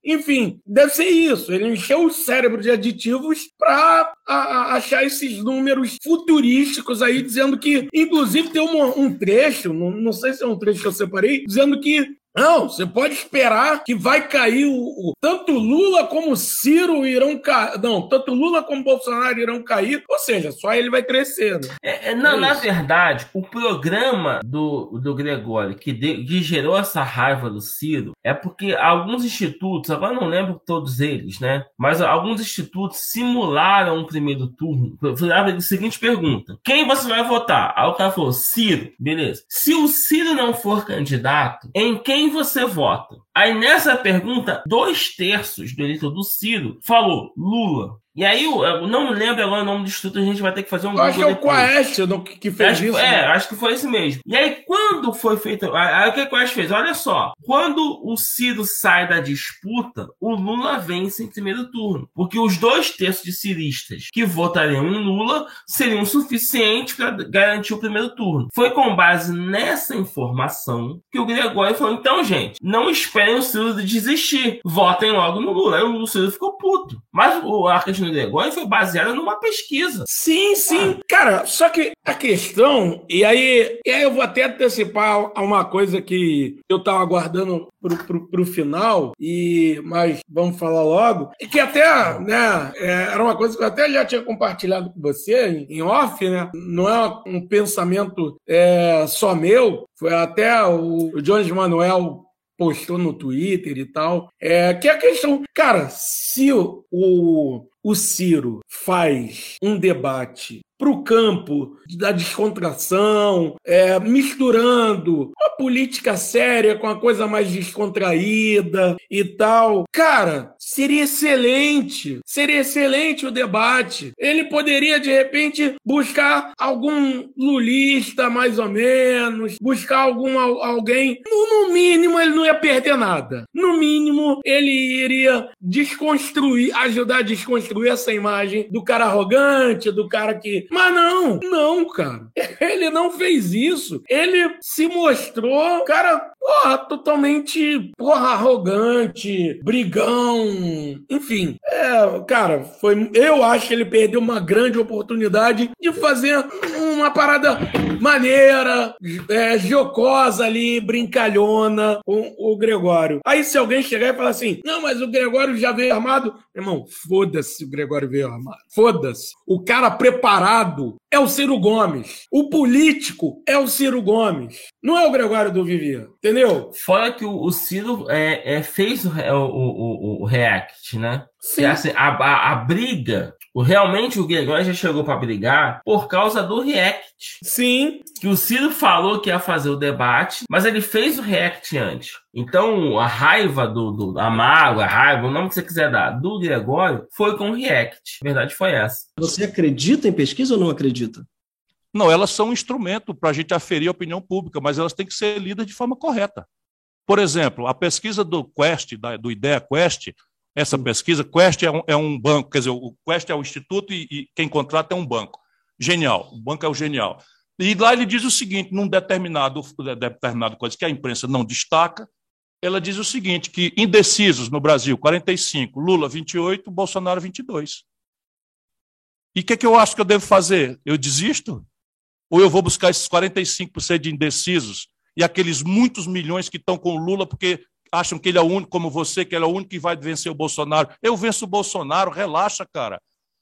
Enfim, deve ser isso. Ele encheu o cérebro de aditivos para achar esses números futurísticos aí, dizendo que, inclusive, tem uma- um trecho, não, não sei se é um trecho que eu separei, dizendo que não, você pode esperar que vai cair o, o- tanto Lula como Ciro irão cair. Não, tanto Lula como Bolsonaro irão cair. Ou seja, só ele vai crescer. né? É, é, na, É na verdade, o programa do, do Gregório que, de- que gerou essa raiva do Ciro é porque alguns institutos, agora não lembro todos eles, né? Mas alguns institutos simularam um primeiro turno. Fizeram a seguinte pergunta: quem você vai votar? Aí o cara falou: Ciro. Beleza. Se o Ciro não for candidato, em quem você vota? Aí nessa pergunta, dois terços do eleitor do Ciro falou Lula. E aí, eu não lembro agora o nome do instituto, a gente vai ter que fazer um Eu acho que é o Quaest que fez acho, isso. É, né? acho que foi esse mesmo. E aí, quando foi feito. Aí o que o Quaest fez? Olha só. Quando o Ciro sai da disputa, o Lula vence em primeiro turno. Porque os dois terços de ciristas que votariam em Lula seriam suficientes para garantir o primeiro turno. Foi com base nessa informação que o Gregório falou: então, gente, não esperem o Ciro desistir. Votem logo no Lula. Aí o Ciro ficou puto. Mas o Arcas no Gregório foi baseado numa pesquisa. Sim, sim. Cara, só que a questão, e aí, e aí eu vou até antecipar a uma coisa que eu tava aguardando pro, pro, pro final, e mas vamos falar logo, e que até, né, é, era uma coisa que eu até já tinha compartilhado com você em, em off, né? Não é um pensamento é, só meu, foi até o, o Jones Manuel postou no Twitter e tal, é que a questão, cara, se o, o, o Ciro faz um debate para o campo da descontração, é, misturando a política séria com a coisa mais descontraída e tal. Cara, seria excelente. Seria excelente o debate. Ele poderia, de repente, buscar algum lulista, mais ou menos, buscar algum alguém. No, no mínimo, ele não ia perder nada. No mínimo, ele iria desconstruir, ajudar a desconstruir essa imagem do cara arrogante, do cara que mas não, não, cara. <laughs> Ele não fez isso. Ele se mostrou, cara, porra, totalmente, porra, arrogante, brigão, enfim. É, cara, foi. Eu acho que ele perdeu uma grande oportunidade de fazer uma parada maneira, é, jocosa ali, brincalhona com o Gregório. Aí se alguém chegar e falar assim, não, mas o Gregório já veio armado, irmão, foda-se o Gregório veio armado. Foda-se. O cara preparado é o Ciro Gomes. O político é o Ciro Gomes. Não é o Gregório do Vivier. Entendeu? Fora que o, o Ciro é, é, fez o, o, o, o React, né? Sim. E, assim, a, a, a briga, realmente o Gregório já chegou para brigar por causa do React. Sim. Que o Ciro falou que ia fazer o debate, mas ele fez o React antes. Então, a raiva do, do a mágoa, a raiva, o nome que você quiser dar, do Gregório, foi com o React. A verdade foi essa. Você acredita em pesquisa ou não acredita? Não, elas são um instrumento para a gente aferir a opinião pública, mas elas têm que ser lidas de forma correta. Por exemplo, a pesquisa do Quest, da, do IDEA Quest, essa pesquisa, Quest é um, é um banco, quer dizer, o Quest é o instituto e, e, quem contrata é um banco. Genial, o banco é o genial. E lá ele diz o seguinte, num determinado, determinado coisa que a imprensa não destaca, ela diz o seguinte, que indecisos no Brasil, 45, Lula 28, Bolsonaro 22. E o que, que eu acho que eu devo fazer? Eu desisto? Ou eu vou buscar esses 45% de indecisos e aqueles muitos milhões que estão com o Lula porque acham que ele é o único, como você, que ele é o único que vai vencer o Bolsonaro. Eu venço o Bolsonaro, relaxa, cara.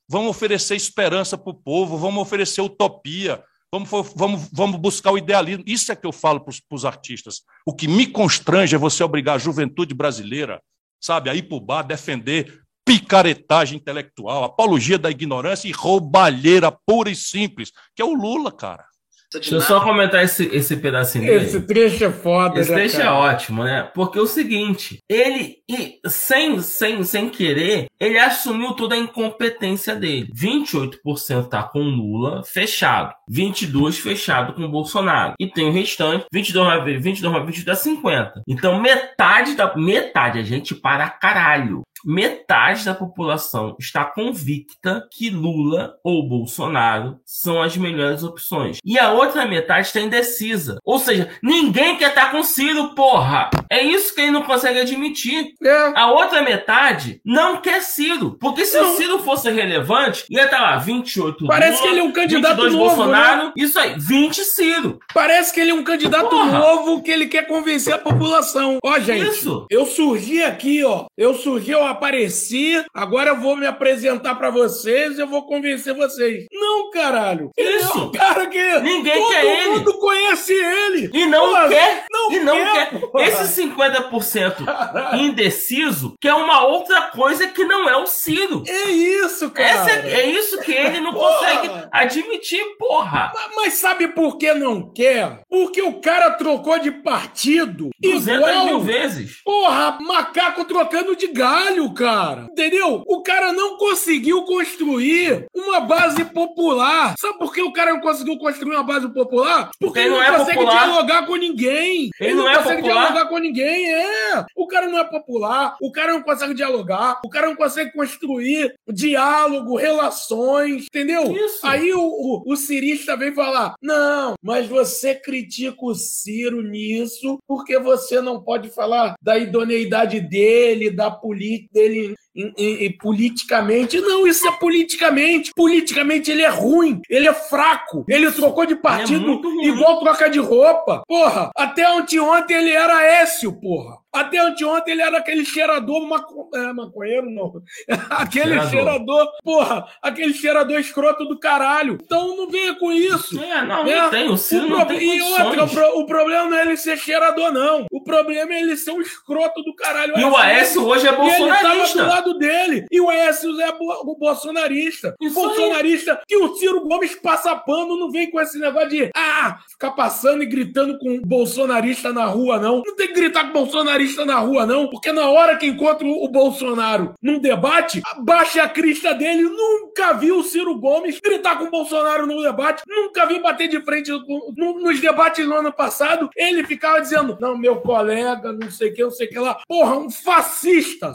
Vamos oferecer esperança para o povo, vamos oferecer utopia, vamos, vamos, vamos buscar o idealismo. Isso é que eu falo para os artistas. O que me constrange é você obrigar a juventude brasileira, sabe, a ir para o bar defender picaretagem intelectual, apologia da ignorância e roubalheira pura e simples, que é o Lula, cara. Deixa eu só comentar esse, esse pedacinho dele. Esse trecho é foda, Esse né, trecho é cara? ótimo, né? Porque é o seguinte, ele, e sem, sem, sem querer, ele assumiu toda a incompetência dele. 28% tá com Lula fechado, 22% fechado com Bolsonaro. E tem o restante, 22 mais 22 mais 22 dá 50. Então metade da metade, a gente para caralho. Metade da população está convicta que Lula ou Bolsonaro são as melhores opções. E a outra metade está indecisa. Ou seja, ninguém quer estar com Ciro, porra! É isso que ele não consegue admitir. É. A outra metade não quer Ciro. Porque se Não. o Ciro fosse relevante, ia estar lá 28 Parece Lula, que ele é um candidato 22 novo, né? Bolsonaro, isso aí, 20 Ciro. Parece que ele é um candidato Porra. novo que ele quer convencer a população. Ó, gente, Isso. eu surgi aqui, ó. Eu surgi, eu apareci. Agora eu vou me apresentar pra vocês e eu vou convencer vocês. Não, caralho. Isso. É um cara que Ninguém todo quer ele. mundo conhece ele. E não Pô, quer. Não e não quer. quer. Esse 50% indeciso, que é uma outra coisa que não é o Ciro. É isso, cara. Essa é, é isso que ele não Porra. consegue admitir, porra. Mas, mas sabe por que não quer? Porque o cara trocou de partido 200 igual... mil vezes. Porra, macaco trocando de galho, cara. Entendeu? O cara não conseguiu construir uma base popular. Sabe por que o cara não conseguiu construir uma base popular? Porque Ele ele não, não é consegue popular. dialogar com ninguém. Ele não é consegue popular. dialogar com ninguém, é. O cara não é popular, o cara não consegue dialogar, o cara não consegue construir diálogo, relações, entendeu? Isso. Aí o, o, o cirista vem falar: não, mas você critica o Ciro nisso porque você não pode falar da idoneidade dele, da política dele em- em- em- politicamente. Não, isso é politicamente. Politicamente ele é ruim, ele é fraco. Ele trocou de partido muito ruim. igual troca de roupa. Porra, até anteontem ele era Écio, porra. Até anteontem ele era aquele cheirador maco... é, maconheiro, não. <laughs> aquele Cheirador. cheirador. porra, aquele cheirador escroto do caralho. Então não venha com isso. É, não, É, não tem. O Ciro O não pro- tem E outra, o, condições. pro- o problema não é ele ser cheirador, não. O problema é ele ser um escroto do caralho. E o Aécio hoje é E ele tava do bolsonarista. Lado dele. E o Aécio é o bolsonarista. Isso bolsonarista que o Ciro Gomes passa pano, não vem com esse negócio de ah, ficar passando e gritando com bolsonarista na rua, não. Não tem que gritar com bolsonarista na rua, não. Porque na hora que encontra o o Bolsonaro num debate, baixa a crista dele. Nunca vi o Ciro Gomes gritar com o Bolsonaro no debate. Nunca vi bater de frente no- nos debates no ano passado. Ele ficava dizendo, não, meu colega, não sei o que, não sei o que lá. Porra, um fascista.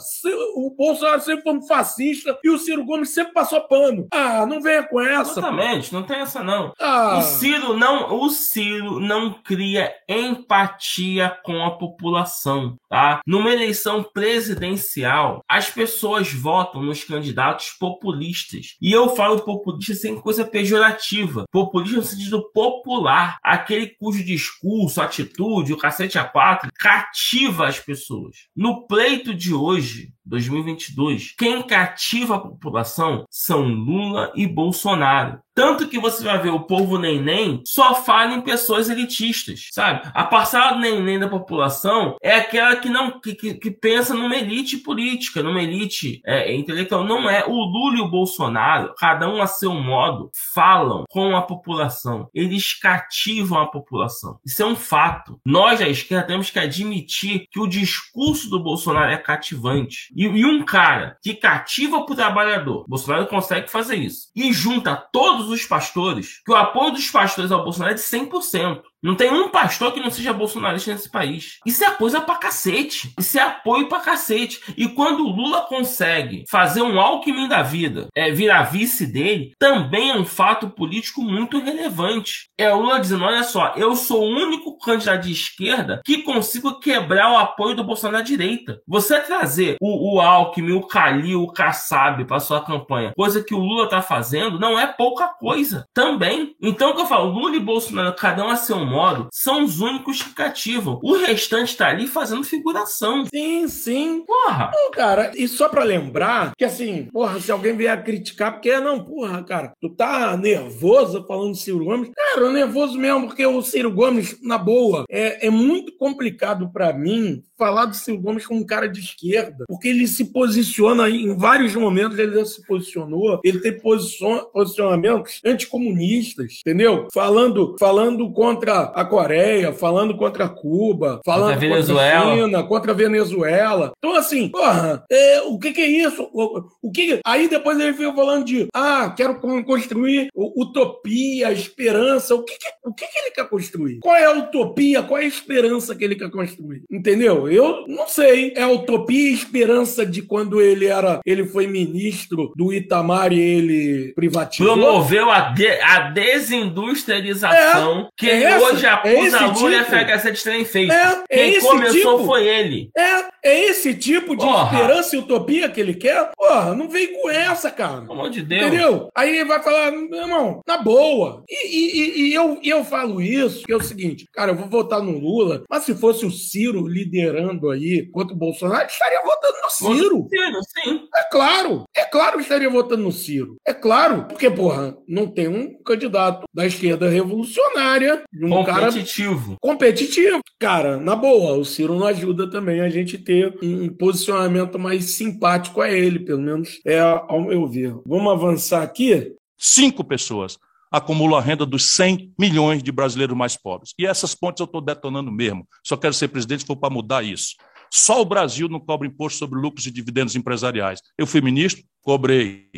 O Bolsonaro sempre foi um fascista e o Ciro Gomes sempre passou pano. Ah, não venha com essa. pô. Exatamente, não tem essa não. Ah, O Ciro não, o Ciro não cria empatia com a população, tá? Numa eleição presidencial, as pessoas votam nos candidatos populistas. E eu falo populista sem coisa pejorativa. Populista no sentido popular, aquele cujo discurso, atitude, o cacete a quatro cativa as pessoas. No pleito de hoje, 2022, quem cativa a população são Lula e Bolsonaro. Tanto que você vai ver o povo neném só fala em pessoas elitistas, sabe? A parcela neném da população é aquela que não que, que, que pensa numa elite política, numa elite é, intelectual. Não é. O Lula e o Bolsonaro, cada um a seu modo, falam com a população. Eles cativam a população. Isso é um fato. Nós da esquerda temos que admitir que o discurso do Bolsonaro é cativante. E, e um cara que cativa o trabalhador, Bolsonaro consegue fazer isso, e junta todos os pastores, que o apoio dos pastores ao Bolsonaro é de 100%. Não tem um pastor que não seja bolsonarista nesse país. Isso é coisa pra cacete. Isso é apoio pra cacete. E quando o Lula consegue fazer um Alckmin da vida, é, virar vice dele, também é um fato político muito relevante. É o Lula dizendo: olha só, eu sou o único candidato de esquerda que consigo quebrar o apoio do Bolsonaro à direita. Você trazer o, o Alckmin, o Calil, o Kassab para sua campanha, coisa que o Lula tá fazendo, não é pouca coisa. Também. Então, o que eu falo, Lula e Bolsonaro, cada um a seu modo, são os únicos que cativam. O restante tá ali fazendo figuração. sim, sim. Porra! Não, cara, e só pra lembrar que assim, porra, se alguém vier criticar, porque não, porra, cara, tu tá nervoso falando do Ciro Gomes? Cara, eu nervoso mesmo, porque o Ciro Gomes, na boa, é, é muito complicado pra mim falar do Ciro Gomes como um cara de esquerda, porque ele se posiciona em vários momentos, ele já se posicionou, ele tem posicion- posicionamentos anticomunistas, entendeu? Falando, falando contra a Coreia, falando contra Cuba, falando Contra a Venezuela. contra a China, contra a Venezuela. Então, assim, porra, é, o que, que é isso? O, o que Aí depois ele fica falando de, ah, quero con- construir utopia, esperança. O, que, que- o que, que ele quer construir? Qual é a utopia? Qual é a esperança que ele quer construir? Entendeu? Eu não sei. É a utopia e esperança de quando ele era, ele foi ministro do Itamar e ele privatizou? Promoveu a, de- a desindustrialização que é hoje é acusa esse Lula e a tipo. FHC de terem feito. É, é Quem começou tipo. foi ele. É, é esse tipo de esperança e utopia que ele quer? Porra, não vem com essa, cara. Pelo amor de Deus. Entendeu? Aí ele vai falar, meu irmão, na boa. E, e- e- eu, e eu falo isso, que é o seguinte, cara, eu vou votar no Lula, mas se fosse o Ciro liderando exagerando aí contra o Bolsonaro, estaria votando no Ciro. Ciro, sim. É claro, é claro que estaria votando no Ciro. É claro, porque, porra, não tem um candidato da esquerda revolucionária, um competitivo. cara competitivo. Cara, na boa, o Ciro não ajuda também a gente ter um posicionamento mais simpático a ele, pelo menos é ao meu ver. Vamos avançar aqui? Cinco pessoas acumulam a renda dos 100 milhões de brasileiros mais pobres. E essas pontes eu estou detonando mesmo. Só quero ser presidente se for para mudar isso. Só o Brasil não cobra imposto sobre lucros e dividendos empresariais. Eu fui ministro, cobrei.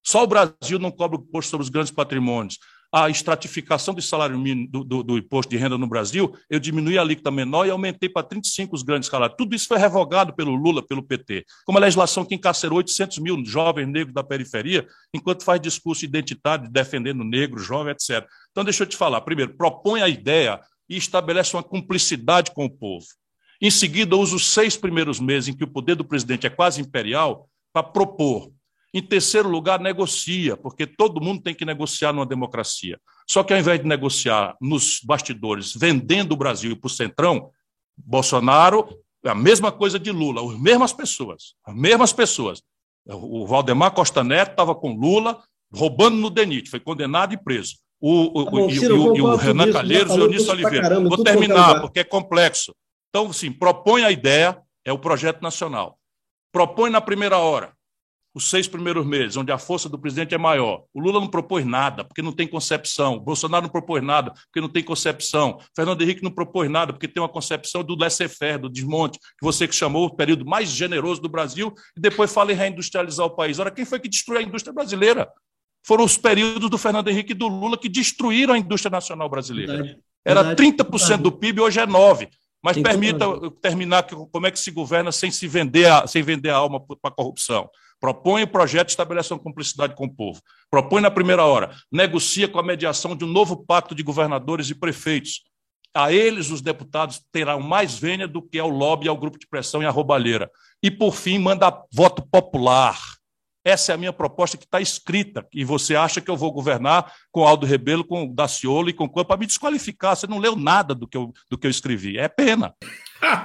Só o Brasil não cobra imposto sobre os grandes patrimônios a estratificação do salário mínimo do, do, do, imposto de renda no Brasil, eu diminuí a alíquota menor e aumentei para 35 os grandes salários. Tudo isso foi revogado pelo Lula, pelo PT. Como a legislação que encarcerou 800 mil jovens negros da periferia, enquanto faz discurso identitário defendendo negro, jovem, etc. Então, deixa eu te falar. Primeiro, propõe a ideia e estabelece uma cumplicidade com o povo. Em seguida, usa os seis primeiros meses em que o poder do presidente é quase imperial para propor em terceiro lugar, negocia, porque todo mundo tem que negociar numa democracia. Só que ao invés de negociar nos bastidores, vendendo o Brasil para o Centrão, Bolsonaro, é a mesma coisa de Lula, as mesmas pessoas, as mesmas pessoas. O Valdemar Costa Neto estava com Lula, roubando no DENIT, foi condenado e preso. O, o, tá bom, Ciro, o, e, o Renan Calheiros e o Eunício Oliveira. Caramba, Vou terminar, porque é complexo. Então, sim, propõe a ideia, é o projeto nacional. Propõe na primeira hora os seis primeiros meses, onde a força do presidente é maior. O Lula não propôs nada, porque não tem concepção. O Bolsonaro não propôs nada, porque não tem concepção. Fernando Henrique não propôs nada, porque tem uma concepção do laissez-faire, do desmonte, que você que chamou o período mais generoso do Brasil, e depois fala em reindustrializar o país. Ora, quem foi que destruiu a indústria brasileira? Foram os períodos do Fernando Henrique e do Lula que destruíram a indústria nacional brasileira. Era Verdade. 30% do PIB, hoje é 9%. Mas tem permita terminar como é que se governa sem se vender a, sem vender a alma para a corrupção. Propõe o projeto estabelece uma cumplicidade com o povo. Propõe na primeira hora, negocia com a mediação de um novo pacto de governadores e prefeitos. A eles, os deputados terão mais vênia do que ao lobby, ao grupo de pressão e à roubalheira. E, por fim, manda voto popular. Essa é a minha proposta que está escrita. E você acha que eu vou governar com Aldo Rebelo, com Daciolo e com para me desqualificar? Você não leu nada do que eu, do que eu escrevi. É pena.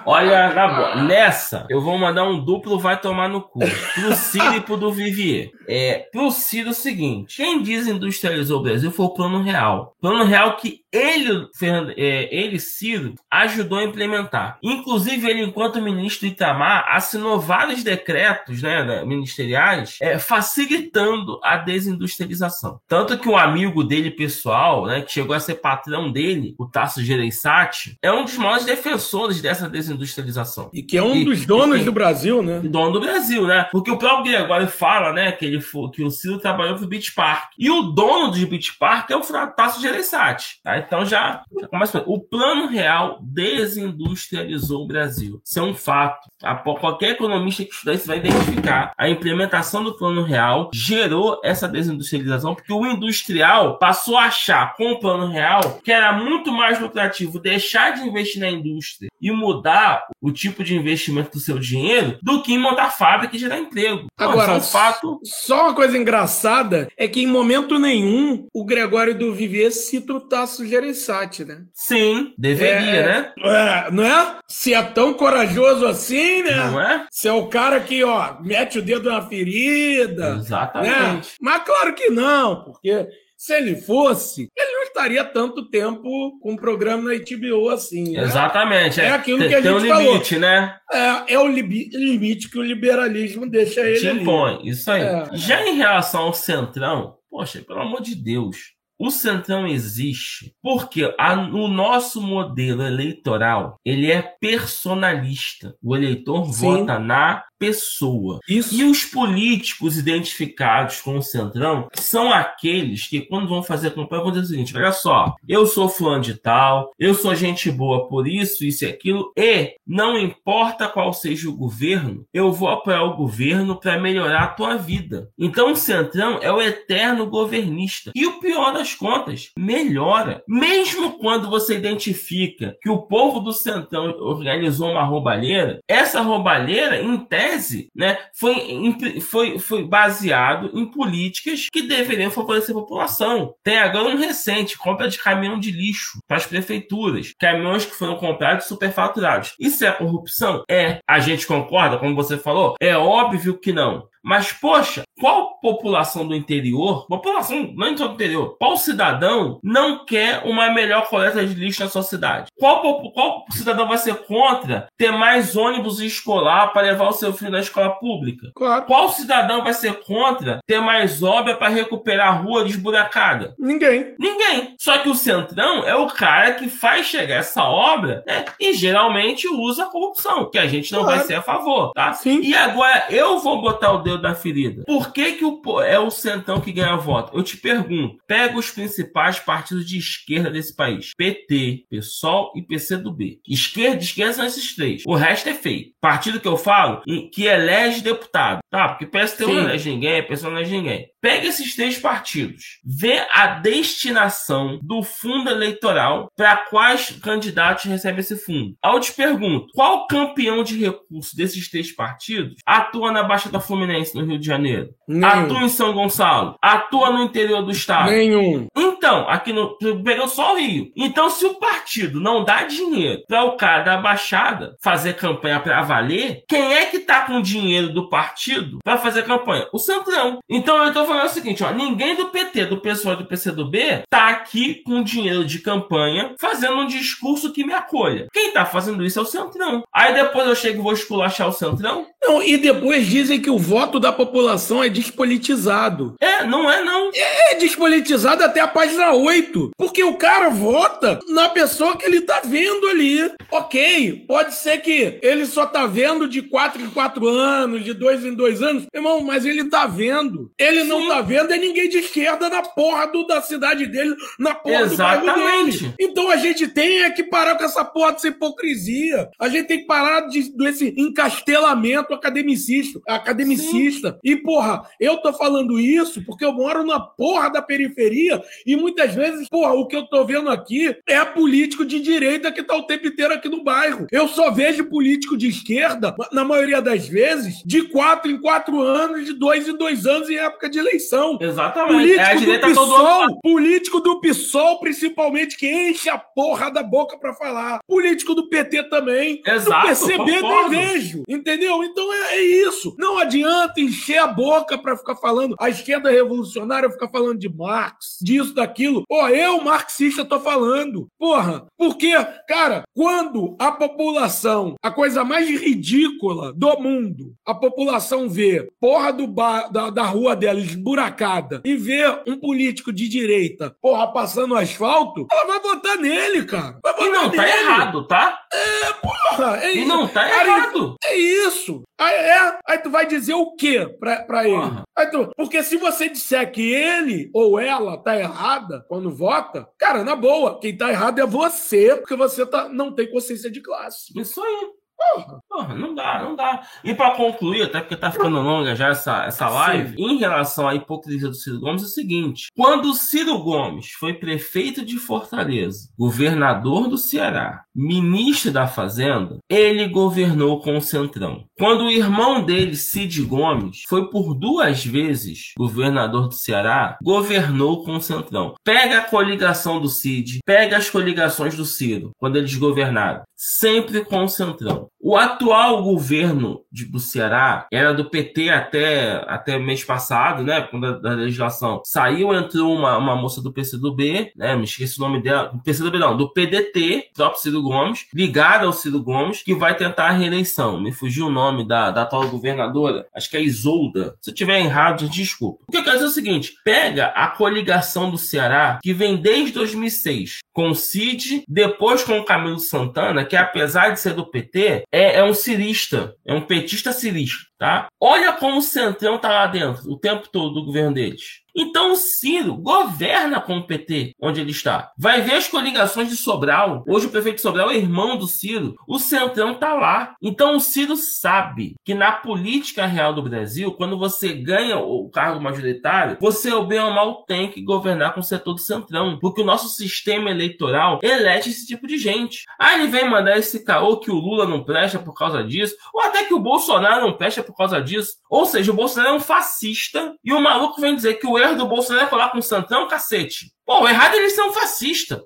Olha, na, nessa, eu vou mandar um duplo vai tomar no cu. Pro <laughs> Ciro e pro do Vivier. É, pro Ciro é o seguinte: quem desindustrializou o Brasil foi o Plano Real. Plano Real que ele, é, ele, Ciro, ajudou a implementar. Inclusive, ele, enquanto ministro do Itamar, assinou vários decretos né, ministeriais é, facilitando a desindustrialização. Tanto que um amigo dele pessoal, né, que chegou a ser patrão dele, o Tasso Gereissati, é um dos maiores defensores dessa desindustrialização. E que é um e, dos donos do Brasil, né? Dono do Brasil, né? Porque o próprio Gregório fala, né, que, ele foi, que o Ciro trabalhou pro Beach Park. E o dono do Beach Park é o Tasso Gereissati. Tá? Então já, já começa. O plano real desindustrializou o Brasil. Isso é um fato. A, qualquer economista que estudar isso vai identificar. A implementação do plano real gerou essa desindustrialização, porque o industrial passou a achar com o plano real que era muito mais lucrativo deixar de investir na indústria e mudar o tipo de investimento do seu dinheiro do que em montar fábrica e gerar emprego. Agora, é um fato. Só uma coisa engraçada é que em momento nenhum o Gregório do Vivier cita o Tasso Gereissati, né? Sim, deveria, é, né? É, não é? Se é tão corajoso assim, né? Não é? Se é o cara que, ó, mete o dedo na ferida. Exatamente. Né? Mas claro que não, porque se ele fosse, ele não estaria tanto tempo com um programa na HBO assim. Né? Exatamente. É, é aquilo tem, que a gente tem um limite, falou. né? É, é o limite que o liberalismo deixa ele. Te impõe, ali. isso aí. É. Já em relação ao Centrão, poxa, pelo amor de Deus, o Centrão existe porque a, o nosso modelo eleitoral ele é personalista. O eleitor Sim. vota na pessoa. Isso. E os políticos identificados com o Centrão são aqueles que, quando vão fazer campanha, vão dizer o seguinte: olha só, eu sou fulano de tal, eu sou gente boa por isso, isso e aquilo, e não importa qual seja o governo, eu vou apoiar o governo para melhorar a tua vida. Então o Centrão é o eterno governista. E o pior das contas, melhora. Mesmo quando você identifica que o povo do Centrão organizou uma roubalheira, essa roubalheira, em tese, tese, né, foi, foi, foi baseado em políticas que deveriam favorecer a população. Tem agora um recente, compra de caminhão de lixo para as prefeituras, caminhões que foram comprados superfaturados. Isso é corrupção? É. A gente concorda, como você falou? É óbvio que não. Mas, poxa, qual população do interior, população não do interior, qual cidadão não quer uma melhor coleta de lixo na sua cidade? Qual, qual cidadão vai ser contra ter mais ônibus escolar para levar o seu filho na escola pública? Claro. Qual cidadão vai ser contra ter mais obra para recuperar a rua desburacada? Ninguém. Ninguém. Só que o Centrão é o cara que faz chegar essa obra né, e geralmente usa a corrupção, que a gente não claro. vai ser a favor, tá? Sim. E agora eu vou botar o dedo da ferida. Por que, que o, é o Centrão que ganha voto? Eu te pergunto. Pega os principais partidos de esquerda desse país. PT, PSOL e PCdoB. Esquerda, esquerda são esses três. O resto é feio. Partido que eu falo, que elege deputado. Tá, porque PST não elege ninguém, PSOL não elege ninguém. Pega esses três partidos. Vê a destinação do fundo eleitoral para quais candidatos recebem esse fundo. Aí eu te pergunto, qual campeão de recursos desses três partidos atua na Baixada Fluminense no Rio de Janeiro? Nenhum. Atua em São Gonçalo? Atua no interior do estado? Nenhum. Então, aqui no. Pegou só o Rio. Então, se o partido não dá dinheiro para o cara da Baixada fazer campanha para valer, quem é que tá com dinheiro do partido para fazer campanha? O Centrão. Então, eu tô falando o seguinte, ó. Ninguém do PT, do e do PCdoB tá aqui com dinheiro de campanha fazendo um discurso que me acolha. Quem tá fazendo isso é o Centrão. Aí depois eu chego e vou esculachar o Centrão? Não, e depois dizem que o voto da população é despolitizado. É, não é não. É, é despolitizado até a página 8. Porque o cara vota na pessoa que ele tá vendo ali. Ok, pode ser que ele só tá vendo de 4 em 4 anos, de 2 em 2 anos. Irmão, mas ele tá vendo. Ele Sim. Não tá vendo é ninguém de esquerda na porra do, da cidade dele, na porra Exatamente. do bairro dele. Então a gente tem é que parar com essa porra dessa hipocrisia. A gente tem que parar de, desse encastelamento academicista. academicista. Sim. E, porra, eu tô falando isso porque eu moro na porra da periferia e muitas vezes, porra, o que eu tô vendo aqui é político de direita que tá o tempo inteiro aqui no bairro. Eu só vejo político de esquerda, na maioria das vezes, de quatro em quatro anos, de dois em dois anos em época de eleição. Exatamente. Político é, do PSOL, político do PSOL, principalmente, que enche a porra da boca para falar. Político do PT também. Exato. Do PCB nem vejo. Entendeu? Então é, é isso. Não adianta encher a boca para ficar falando a esquerda revolucionária, ficar falando de Marx, disso, daquilo. Pô, eu, marxista, tô falando. Porra, porque, cara, quando a população, a coisa mais ridícula do mundo, a população vê porra do bar, da, da rua dela esburacada e vê um político de direita, porra, passando asfalto, ela vai votar nele, cara. Vai votar e não tá nele. tá errado, tá? É, porra. É, e não tá errado. É isso. Aí, é, aí tu vai dizer o quê pra, pra ele? Tu, porque se você disser que ele ou ela tá errada quando vota, cara, na boa, quem tá errado é você, porque você tá, não tem consciência de classe. Isso aí. Porra, porra, não dá, não dá. E para concluir, até porque tá ficando longa já essa, essa live, Sim. em relação à hipocrisia do Ciro Gomes, é o seguinte: quando o Ciro Gomes foi prefeito de Fortaleza, governador do Ceará, ministro da Fazenda, ele governou com o Centrão. Quando o irmão dele, Cid Gomes, foi por duas vezes governador do Ceará, governou com o Centrão. Pega a coligação do Cid, pega as coligações do Ciro, quando eles governaram, sempre com o Centrão. O atual governo de, do Ceará era do PT até, até mês passado, né? Quando a, a legislação saiu, entrou uma, uma moça do PCdoB, né? Me esqueci o nome dela. Do PCdoB não, do PDT, próprio Ciro Gomes, ligada ao Ciro Gomes, que vai tentar a reeleição. Me fugiu o nome da, da atual governadora, acho que é Isolda. Se eu tiver errado, desculpa. O que eu quero dizer é o seguinte: pega a coligação do Ceará, que vem desde 2006, com o Cid, depois com o Camilo Santana, que apesar de ser do PT, é, é um cirista, é um petista cirista tá? Olha como o Centrão tá lá dentro o tempo todo do governo deles. Então o Ciro governa com o PT onde ele está. Vai ver as coligações de Sobral. Hoje o prefeito de Sobral é irmão do Ciro. O Centrão tá lá. Então o Ciro sabe que na política real do Brasil, quando você ganha o cargo majoritário, você, o bem ou mal, tem que governar com o setor do Centrão. Porque o nosso sistema eleitoral elege esse tipo de gente. Aí ele vem mandar esse caô que o Lula não presta por causa disso, ou até que o Bolsonaro não presta causa disso. Ou seja, o Bolsonaro é um fascista e o maluco vem dizer que o erro do Bolsonaro é falar com o Santão, cacete. Pô, o errado é eles ser um fascista.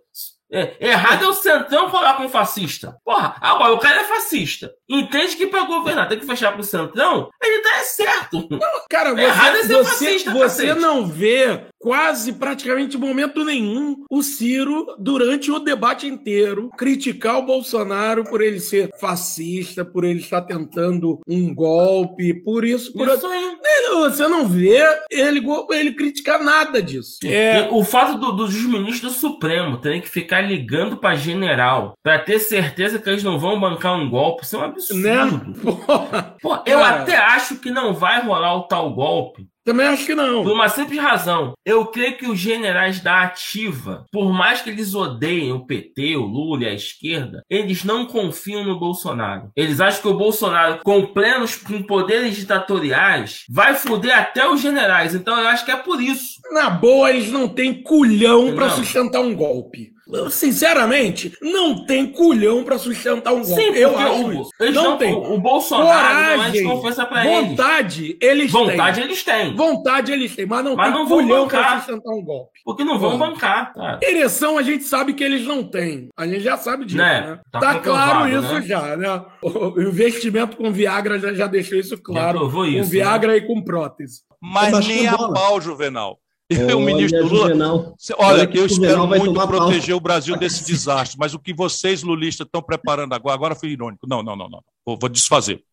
É, errado é o Centrão falar com o fascista. Porra, agora o cara é fascista. Entende que para governar tem que fechar com o Centrão? Ele tá certo. Não, cara, você, errado é ser você, fascista, você não vê quase praticamente momento nenhum o Ciro, durante o debate inteiro, criticar o Bolsonaro por ele ser fascista, por ele estar tentando um golpe, por isso. Por isso aí. Você não vê ele, ele criticar nada disso. É... O fato do, dos ministros do Supremo terem que ficar ligando para general para ter certeza que eles não vão bancar um golpe, isso é um absurdo. Né? Porra. Pô, eu Cara... até acho que não vai rolar o tal golpe também acho que não. Por uma simples razão. Eu creio que os generais da ativa, por mais que eles odeiem o PT, o Lula e a esquerda, eles não confiam no Bolsonaro. Eles acham que o Bolsonaro, com plenos com poderes ditatoriais, vai foder até os generais. Então eu acho que é por isso. Na boa, eles não têm culhão para sustentar um golpe sinceramente, não tem culhão para sustentar um golpe. Sim, eu acho o, isso. Não, não tem. O, Bolsonaro Coragem, não é pra vontade, eles. Vontade eles têm. Vontade eles têm, mas não mas tem não culhão para sustentar um golpe. Porque não vão bancar. Cara. Ereção a gente sabe que eles não têm. A gente já sabe disso, né? né? Tá, tá claro isso né? já, né? O investimento com Viagra já, já deixou isso claro. com isso, Viagra né? e com prótese. Mas nem a pau, Juvenal. E o ministro Lula. Juvenal, olha, eu espero muito proteger o Brasil desse desastre, mas o que vocês, lulistas, estão preparando agora, agora fui irônico. Não, não, não, não. Vou, vou desfazer.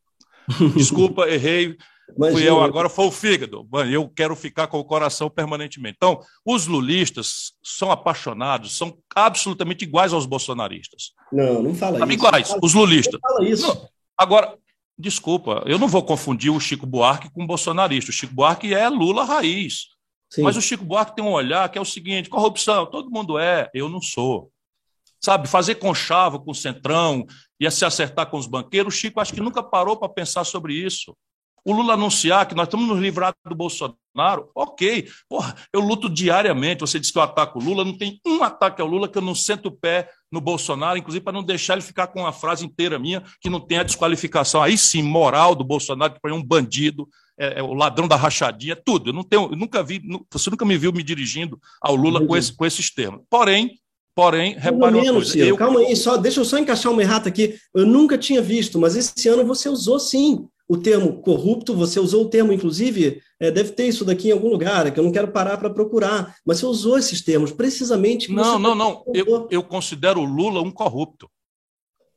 <laughs> Desculpa, errei. Mas fui eu, agora foi o fígado. Eu quero ficar com o coração permanentemente. Então, os lulistas são apaixonados, são absolutamente iguais aos bolsonaristas. Não, não fala isso. Iguais, os lulistas. Não fala isso. Não. Agora, desculpa, eu não vou confundir o Chico Buarque com o bolsonarista. O Chico Buarque é Lula raiz. Sim. Mas o Chico Buarque tem um olhar que é o seguinte: corrupção, todo mundo é, eu não sou. Sabe, fazer conchavo com o centrão e se acertar com os banqueiros, o Chico acho que nunca parou para pensar sobre isso. O Lula anunciar que nós estamos nos livrando do Bolsonaro, ok. Porra, eu luto diariamente. Você disse que eu ataco o Lula, não tem um ataque ao Lula que eu não sento o pé no Bolsonaro, inclusive para não deixar ele ficar com uma frase inteira minha que não tem a desqualificação aí sim moral do Bolsonaro, que foi um bandido, é, é, o ladrão da rachadinha, tudo. Eu, não tenho, eu nunca vi, você nunca me viu me dirigindo ao Lula com, esse, com esses termos. Porém, Porém, repare uma coisa. Ciro, eu... Calma aí, só, deixa eu só encaixar uma errata aqui. Eu nunca tinha visto, mas esse ano você usou sim o termo corrupto, você usou o termo, inclusive, é, deve ter isso daqui em algum lugar, que eu não quero parar para procurar, mas você usou esses termos precisamente. Não, não, não. Eu, eu considero o Lula um corrupto.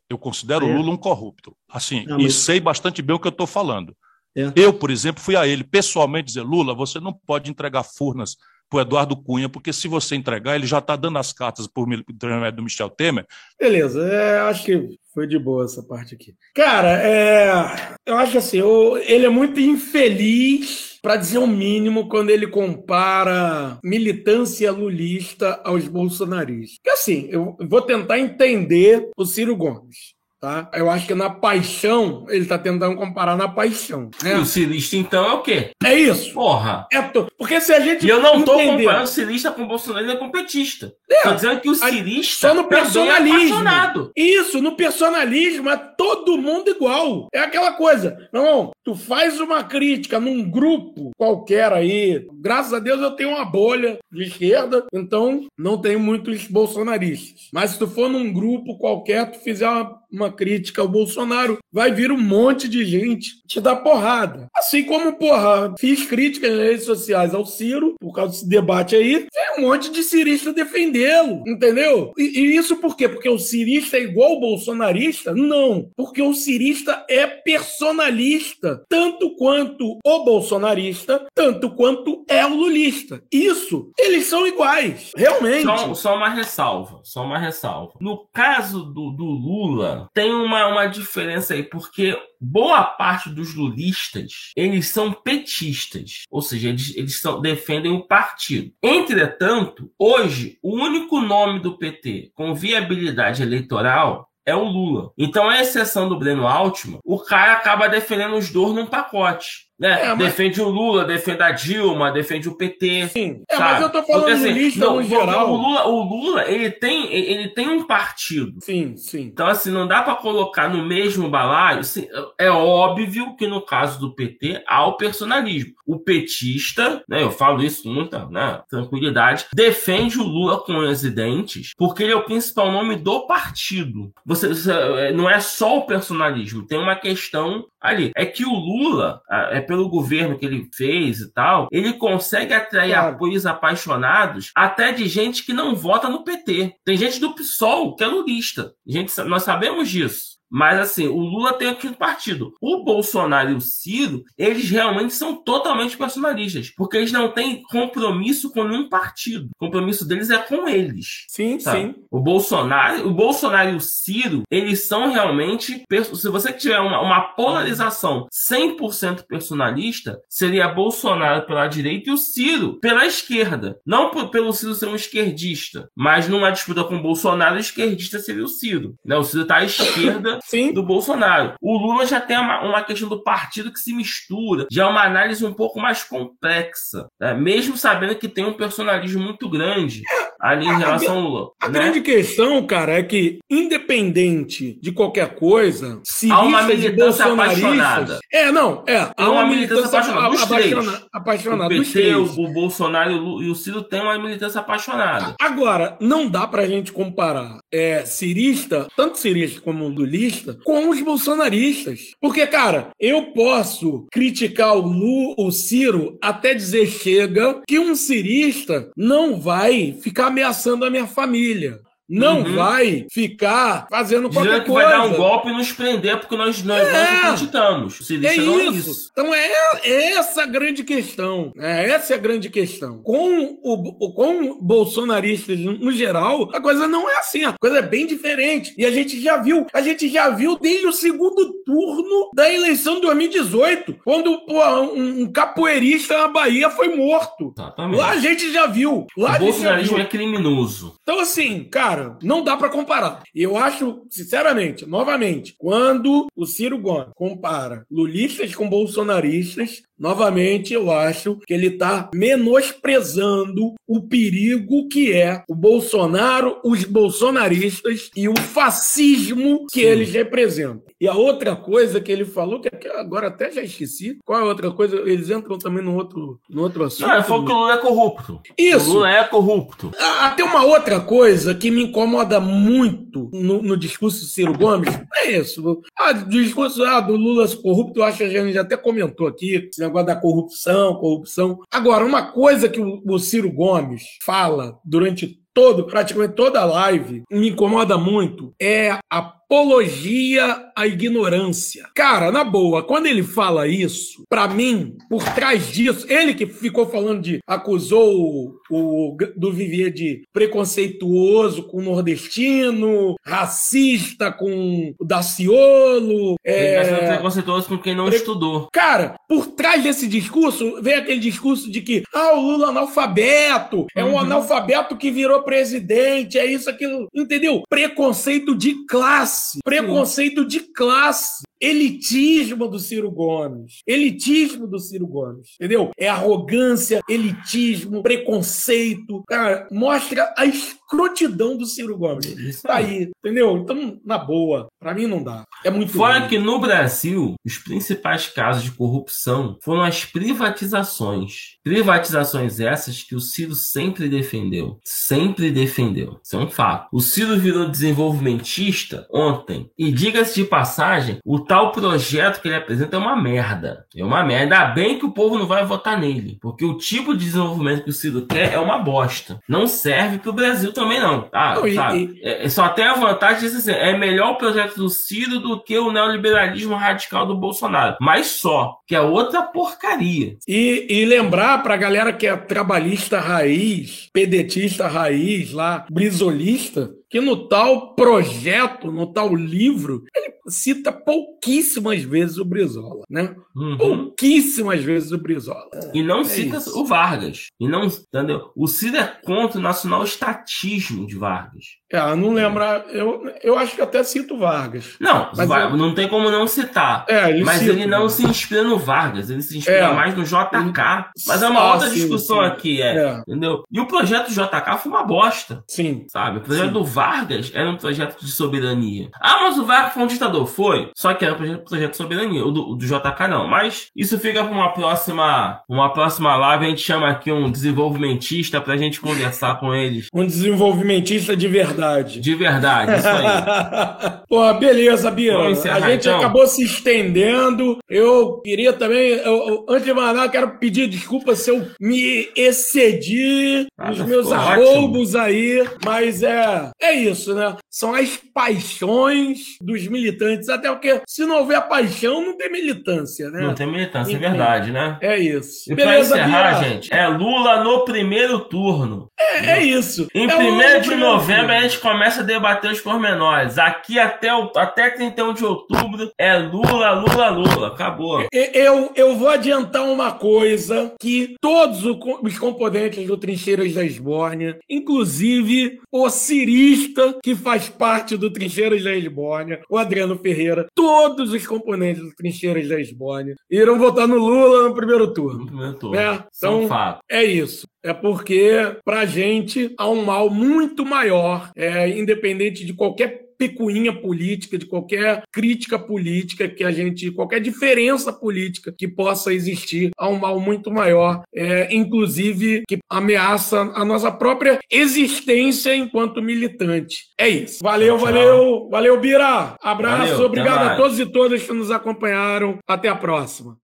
Eu considero o é. Lula um corrupto. Assim, ah, mas... e sei bastante bem o que eu estou falando. É. Eu, por exemplo, fui a ele pessoalmente dizer: Lula, você não pode entregar Furnas para o Eduardo Cunha, porque se você entregar, ele já está dando as cartas por intermédio do Michel Temer. Beleza, é, acho que foi de boa essa parte aqui. Cara, é, eu acho assim, eu, ele é muito infeliz, para dizer o mínimo, quando ele compara militância lulista aos bolsonaristas. Porque assim, eu vou tentar entender o Ciro Gomes. Tá? Eu acho que na paixão, ele tá tentando comparar na paixão. Né? E o cirista, então, é o quê? É isso. Porra. É. Porque se a gente. E eu não tô entender... comparando o cirista com o Bolsonaro, ele é competista. É. Tô dizendo que o cirista. Só no é personalismo. É isso, no personalismo é todo mundo igual. É aquela coisa. Não, tu faz uma crítica num grupo qualquer aí. Graças a Deus eu tenho uma bolha de esquerda, então não tenho muitos bolsonaristas. Mas se tu for num grupo qualquer, tu fizer uma uma crítica ao Bolsonaro, vai vir um monte de gente te dar porrada. Assim como, porra, fiz críticas nas redes sociais ao Ciro, por causa desse debate aí, tem um monte de cirista defendê-lo, entendeu? E, e, isso por quê? Porque o cirista é igual ao bolsonarista? Não, porque o cirista é personalista, tanto quanto o bolsonarista, tanto quanto é o lulista. Isso, eles são iguais, realmente. Só, só uma ressalva, só uma ressalva. No caso do, do Lula, tem uma, uma diferença aí, porque boa parte dos lulistas, eles são petistas, ou seja, eles, eles são, defendem o partido. Entretanto, hoje, o único nome do PT com viabilidade eleitoral é o Lula. Então, a exceção do Breno Altman, o cara acaba defendendo os dois num pacote. Né? É, mas... Defende o Lula, defende a Dilma, defende o PT. Sim, é, mas eu tô falando assim, lista não, no geral. O Lula, o Lula, ele tem, ele tem um partido. Sim, sim. Então, assim, não dá para colocar no mesmo balaio. Assim, é óbvio que no caso do PT há o personalismo. O petista, né, eu falo isso com muita né, tranquilidade, defende o Lula com os dentes porque ele é o principal nome do partido. Você, você não é só o personalismo, tem uma questão ali. É que o Lula, é pelo governo que ele fez e tal, ele consegue atrair claro. apoios apaixonados até de gente que não vota no PT. Tem gente do PSOL que é lulista. Gente, nós sabemos disso. Mas assim, o Lula tem aqui um partido. O Bolsonaro e o Ciro, eles realmente são totalmente personalistas, porque eles não têm compromisso com nenhum partido. O compromisso deles é com eles. Sim, sabe? sim. O Bolsonaro, o Bolsonaro e o Ciro, eles são realmente, se você tiver uma, uma polarização 100% personalista, seria Bolsonaro pela direita e o Ciro pela esquerda. Não por, pelo Ciro ser um esquerdista, mas numa disputa com o Bolsonaro, o esquerdista seria o Ciro. Né? O Ciro está à esquerda Sim. do Bolsonaro. O Lula já tem uma, uma, questão do partido que se mistura, já é uma análise um pouco mais complexa, né? mesmo sabendo que tem um personalismo muito grande ali em relação ao Lula. A né? grande questão, cara, é que, independente de qualquer coisa, se há uma militância apaixonada. É, não, é. Há uma, uma militância, militância apaixonada. Apaixonada, apaixonada o PT, o, o, Bolsonaro e o Ciro têm uma militância apaixonada. Agora, não dá pra gente comparar é, cirista, tanto cirista como lulista, com os bolsonaristas. Porque, cara, eu posso criticar o Lu, o Ciro, até dizer chega, que um cirista não vai ficar ameaçando a minha família não uhum. vai ficar fazendo qualquer Dizendo que coisa. vai dar um golpe e nos prender porque nós, nós, é. nós acreditamos. Se é, isso. é isso. Então é, é essa a grande questão. É essa é a grande questão. Com o com bolsonaristas no geral, a coisa não é assim. A coisa é bem diferente. E a gente já viu, a gente já viu desde o segundo turno da eleição de 2018, quando pô, um, um capoeirista na Bahia foi morto. Exatamente. Lá a gente já viu. Lá o bolsonarismo é criminoso. Então assim, cara, cara, não dá para comparar. Eu acho, sinceramente, novamente, quando o Ciro Gomes compara lulistas com bolsonaristas, novamente eu acho que ele está menosprezando o perigo que é o Bolsonaro, os bolsonaristas e o fascismo que Sim. eles representam. E a outra coisa que ele falou, que agora até já esqueci, qual é a outra coisa? Eles entram também no outro, no outro assunto. Não, ele falou que o Lula é corrupto. Isso. O Lula é corrupto. Até uma outra coisa que me incomoda muito no, no discurso do Ciro Gomes é isso. Ah, o discurso ah, do Lula corrupto, eu acho que a gente até comentou aqui, esse negócio da corrupção, corrupção. Agora, uma coisa que o, o Ciro Gomes fala durante todo, praticamente toda a live, me incomoda muito é a apologia à ignorância. Cara, na boa, quando ele fala isso, para mim, por trás disso, ele que ficou falando de acusou o, o do Vivier de preconceituoso com o nordestino, racista com o Daciolo, é, preconceituoso com quem não pre... estudou. Cara, por trás desse discurso vem aquele discurso de que ah, o Lula é analfabeto, é um uhum. analfabeto que virou presidente, é isso aquilo, entendeu? Preconceito de classe classe, preconceito de classe elitismo do Ciro Gomes. Elitismo do Ciro Gomes. Entendeu? É arrogância, elitismo, preconceito. Cara, mostra a escrotidão do Ciro Gomes. Isso tá aí, entendeu? Então, na boa, para mim não dá. É muito Fora ruim. que no Brasil, os principais casos de corrupção foram as privatizações. Privatizações essas que o Ciro sempre defendeu. Sempre defendeu. Isso é um fato. O Ciro virou desenvolvimentista ontem. E diga-se de passagem, o tal projeto que ele apresenta é uma merda. É uma merda. Ainda bem que o povo não vai votar nele. Porque o tipo de desenvolvimento que o Ciro quer é uma bosta. Não serve pro Brasil também, não. Tá, não, e, É, só tem a vantagem de assim, é melhor o projeto do Ciro do que o neoliberalismo radical do Bolsonaro. Mas só, que é outra porcaria. E, e lembrar pra galera que é trabalhista raiz, pedetista raiz lá, brisolista, que no tal projeto, no tal livro, ele cita pouquíssimas vezes o Brizola, né? Uhum. Pouquíssimas vezes o Brizola. E não é cita isso. o Vargas. E não, entendeu? O Cid é contra o nacional estatismo de Vargas. É, não lembra. Eu, eu acho que até cito Vargas. Não, eu... não tem como não citar. É, ele mas cita, ele não se inspira no Vargas, ele se inspira é. mais no JK. Mas é uma ah, outra sim, discussão sim. aqui, é, é, Entendeu? E o projeto JK foi uma bosta. Sim. Sabe? O projeto sim. do Vargas era um projeto de soberania. Ah, mas o Vargas foi um ditador. Foi. Só que era um projeto, de soberania. O do, o do JK não. Mas isso fica para uma próxima. Uma próxima live. A gente chama aqui um desenvolvimentista pra gente conversar com eles. Um desenvolvimentista de verdade. De verdade, isso aí. <laughs> Pô, beleza, Bia. A gente então. acabou se estendendo. Eu queria também, eu, antes de mais nada, quero pedir desculpa se eu me excedi ah, nos meus arroubos aí, mas é, é isso, né? São as paixões dos militantes, até porque se não houver paixão, não tem militância, né? Não tem militância, é Enfim, é verdade, né? É isso. E Beleza, pra encerrar, Bia? gente, é Lula no primeiro turno. É, é isso. Em é 1 de novembro a gente começa a debater os pormenores. Aqui até, o, até 31 de outubro é Lula, Lula, Lula. Acabou. Eu, eu vou adiantar uma coisa que todos os componentes do Trincheiras da Esbórnia, inclusive o cirista que faz parte do Trincheiras da Esbórnia, o Adriano Ferreira, todos os componentes do Trincheiras da Esbórnia irão votar no Lula no primeiro turno. No primeiro turno. É, então, fato. é isso. É porque, pra gente, há um mal muito maior, é, independente de qualquer picuinha política, de qualquer crítica política que a gente, qualquer diferença política que possa existir, há um mal muito maior, é, inclusive que ameaça a nossa própria existência enquanto militante. É isso. Valeu, tchau, valeu, valeu, Bira. Abraço, valeu, obrigado a todos e todas que nos acompanharam. Até a próxima.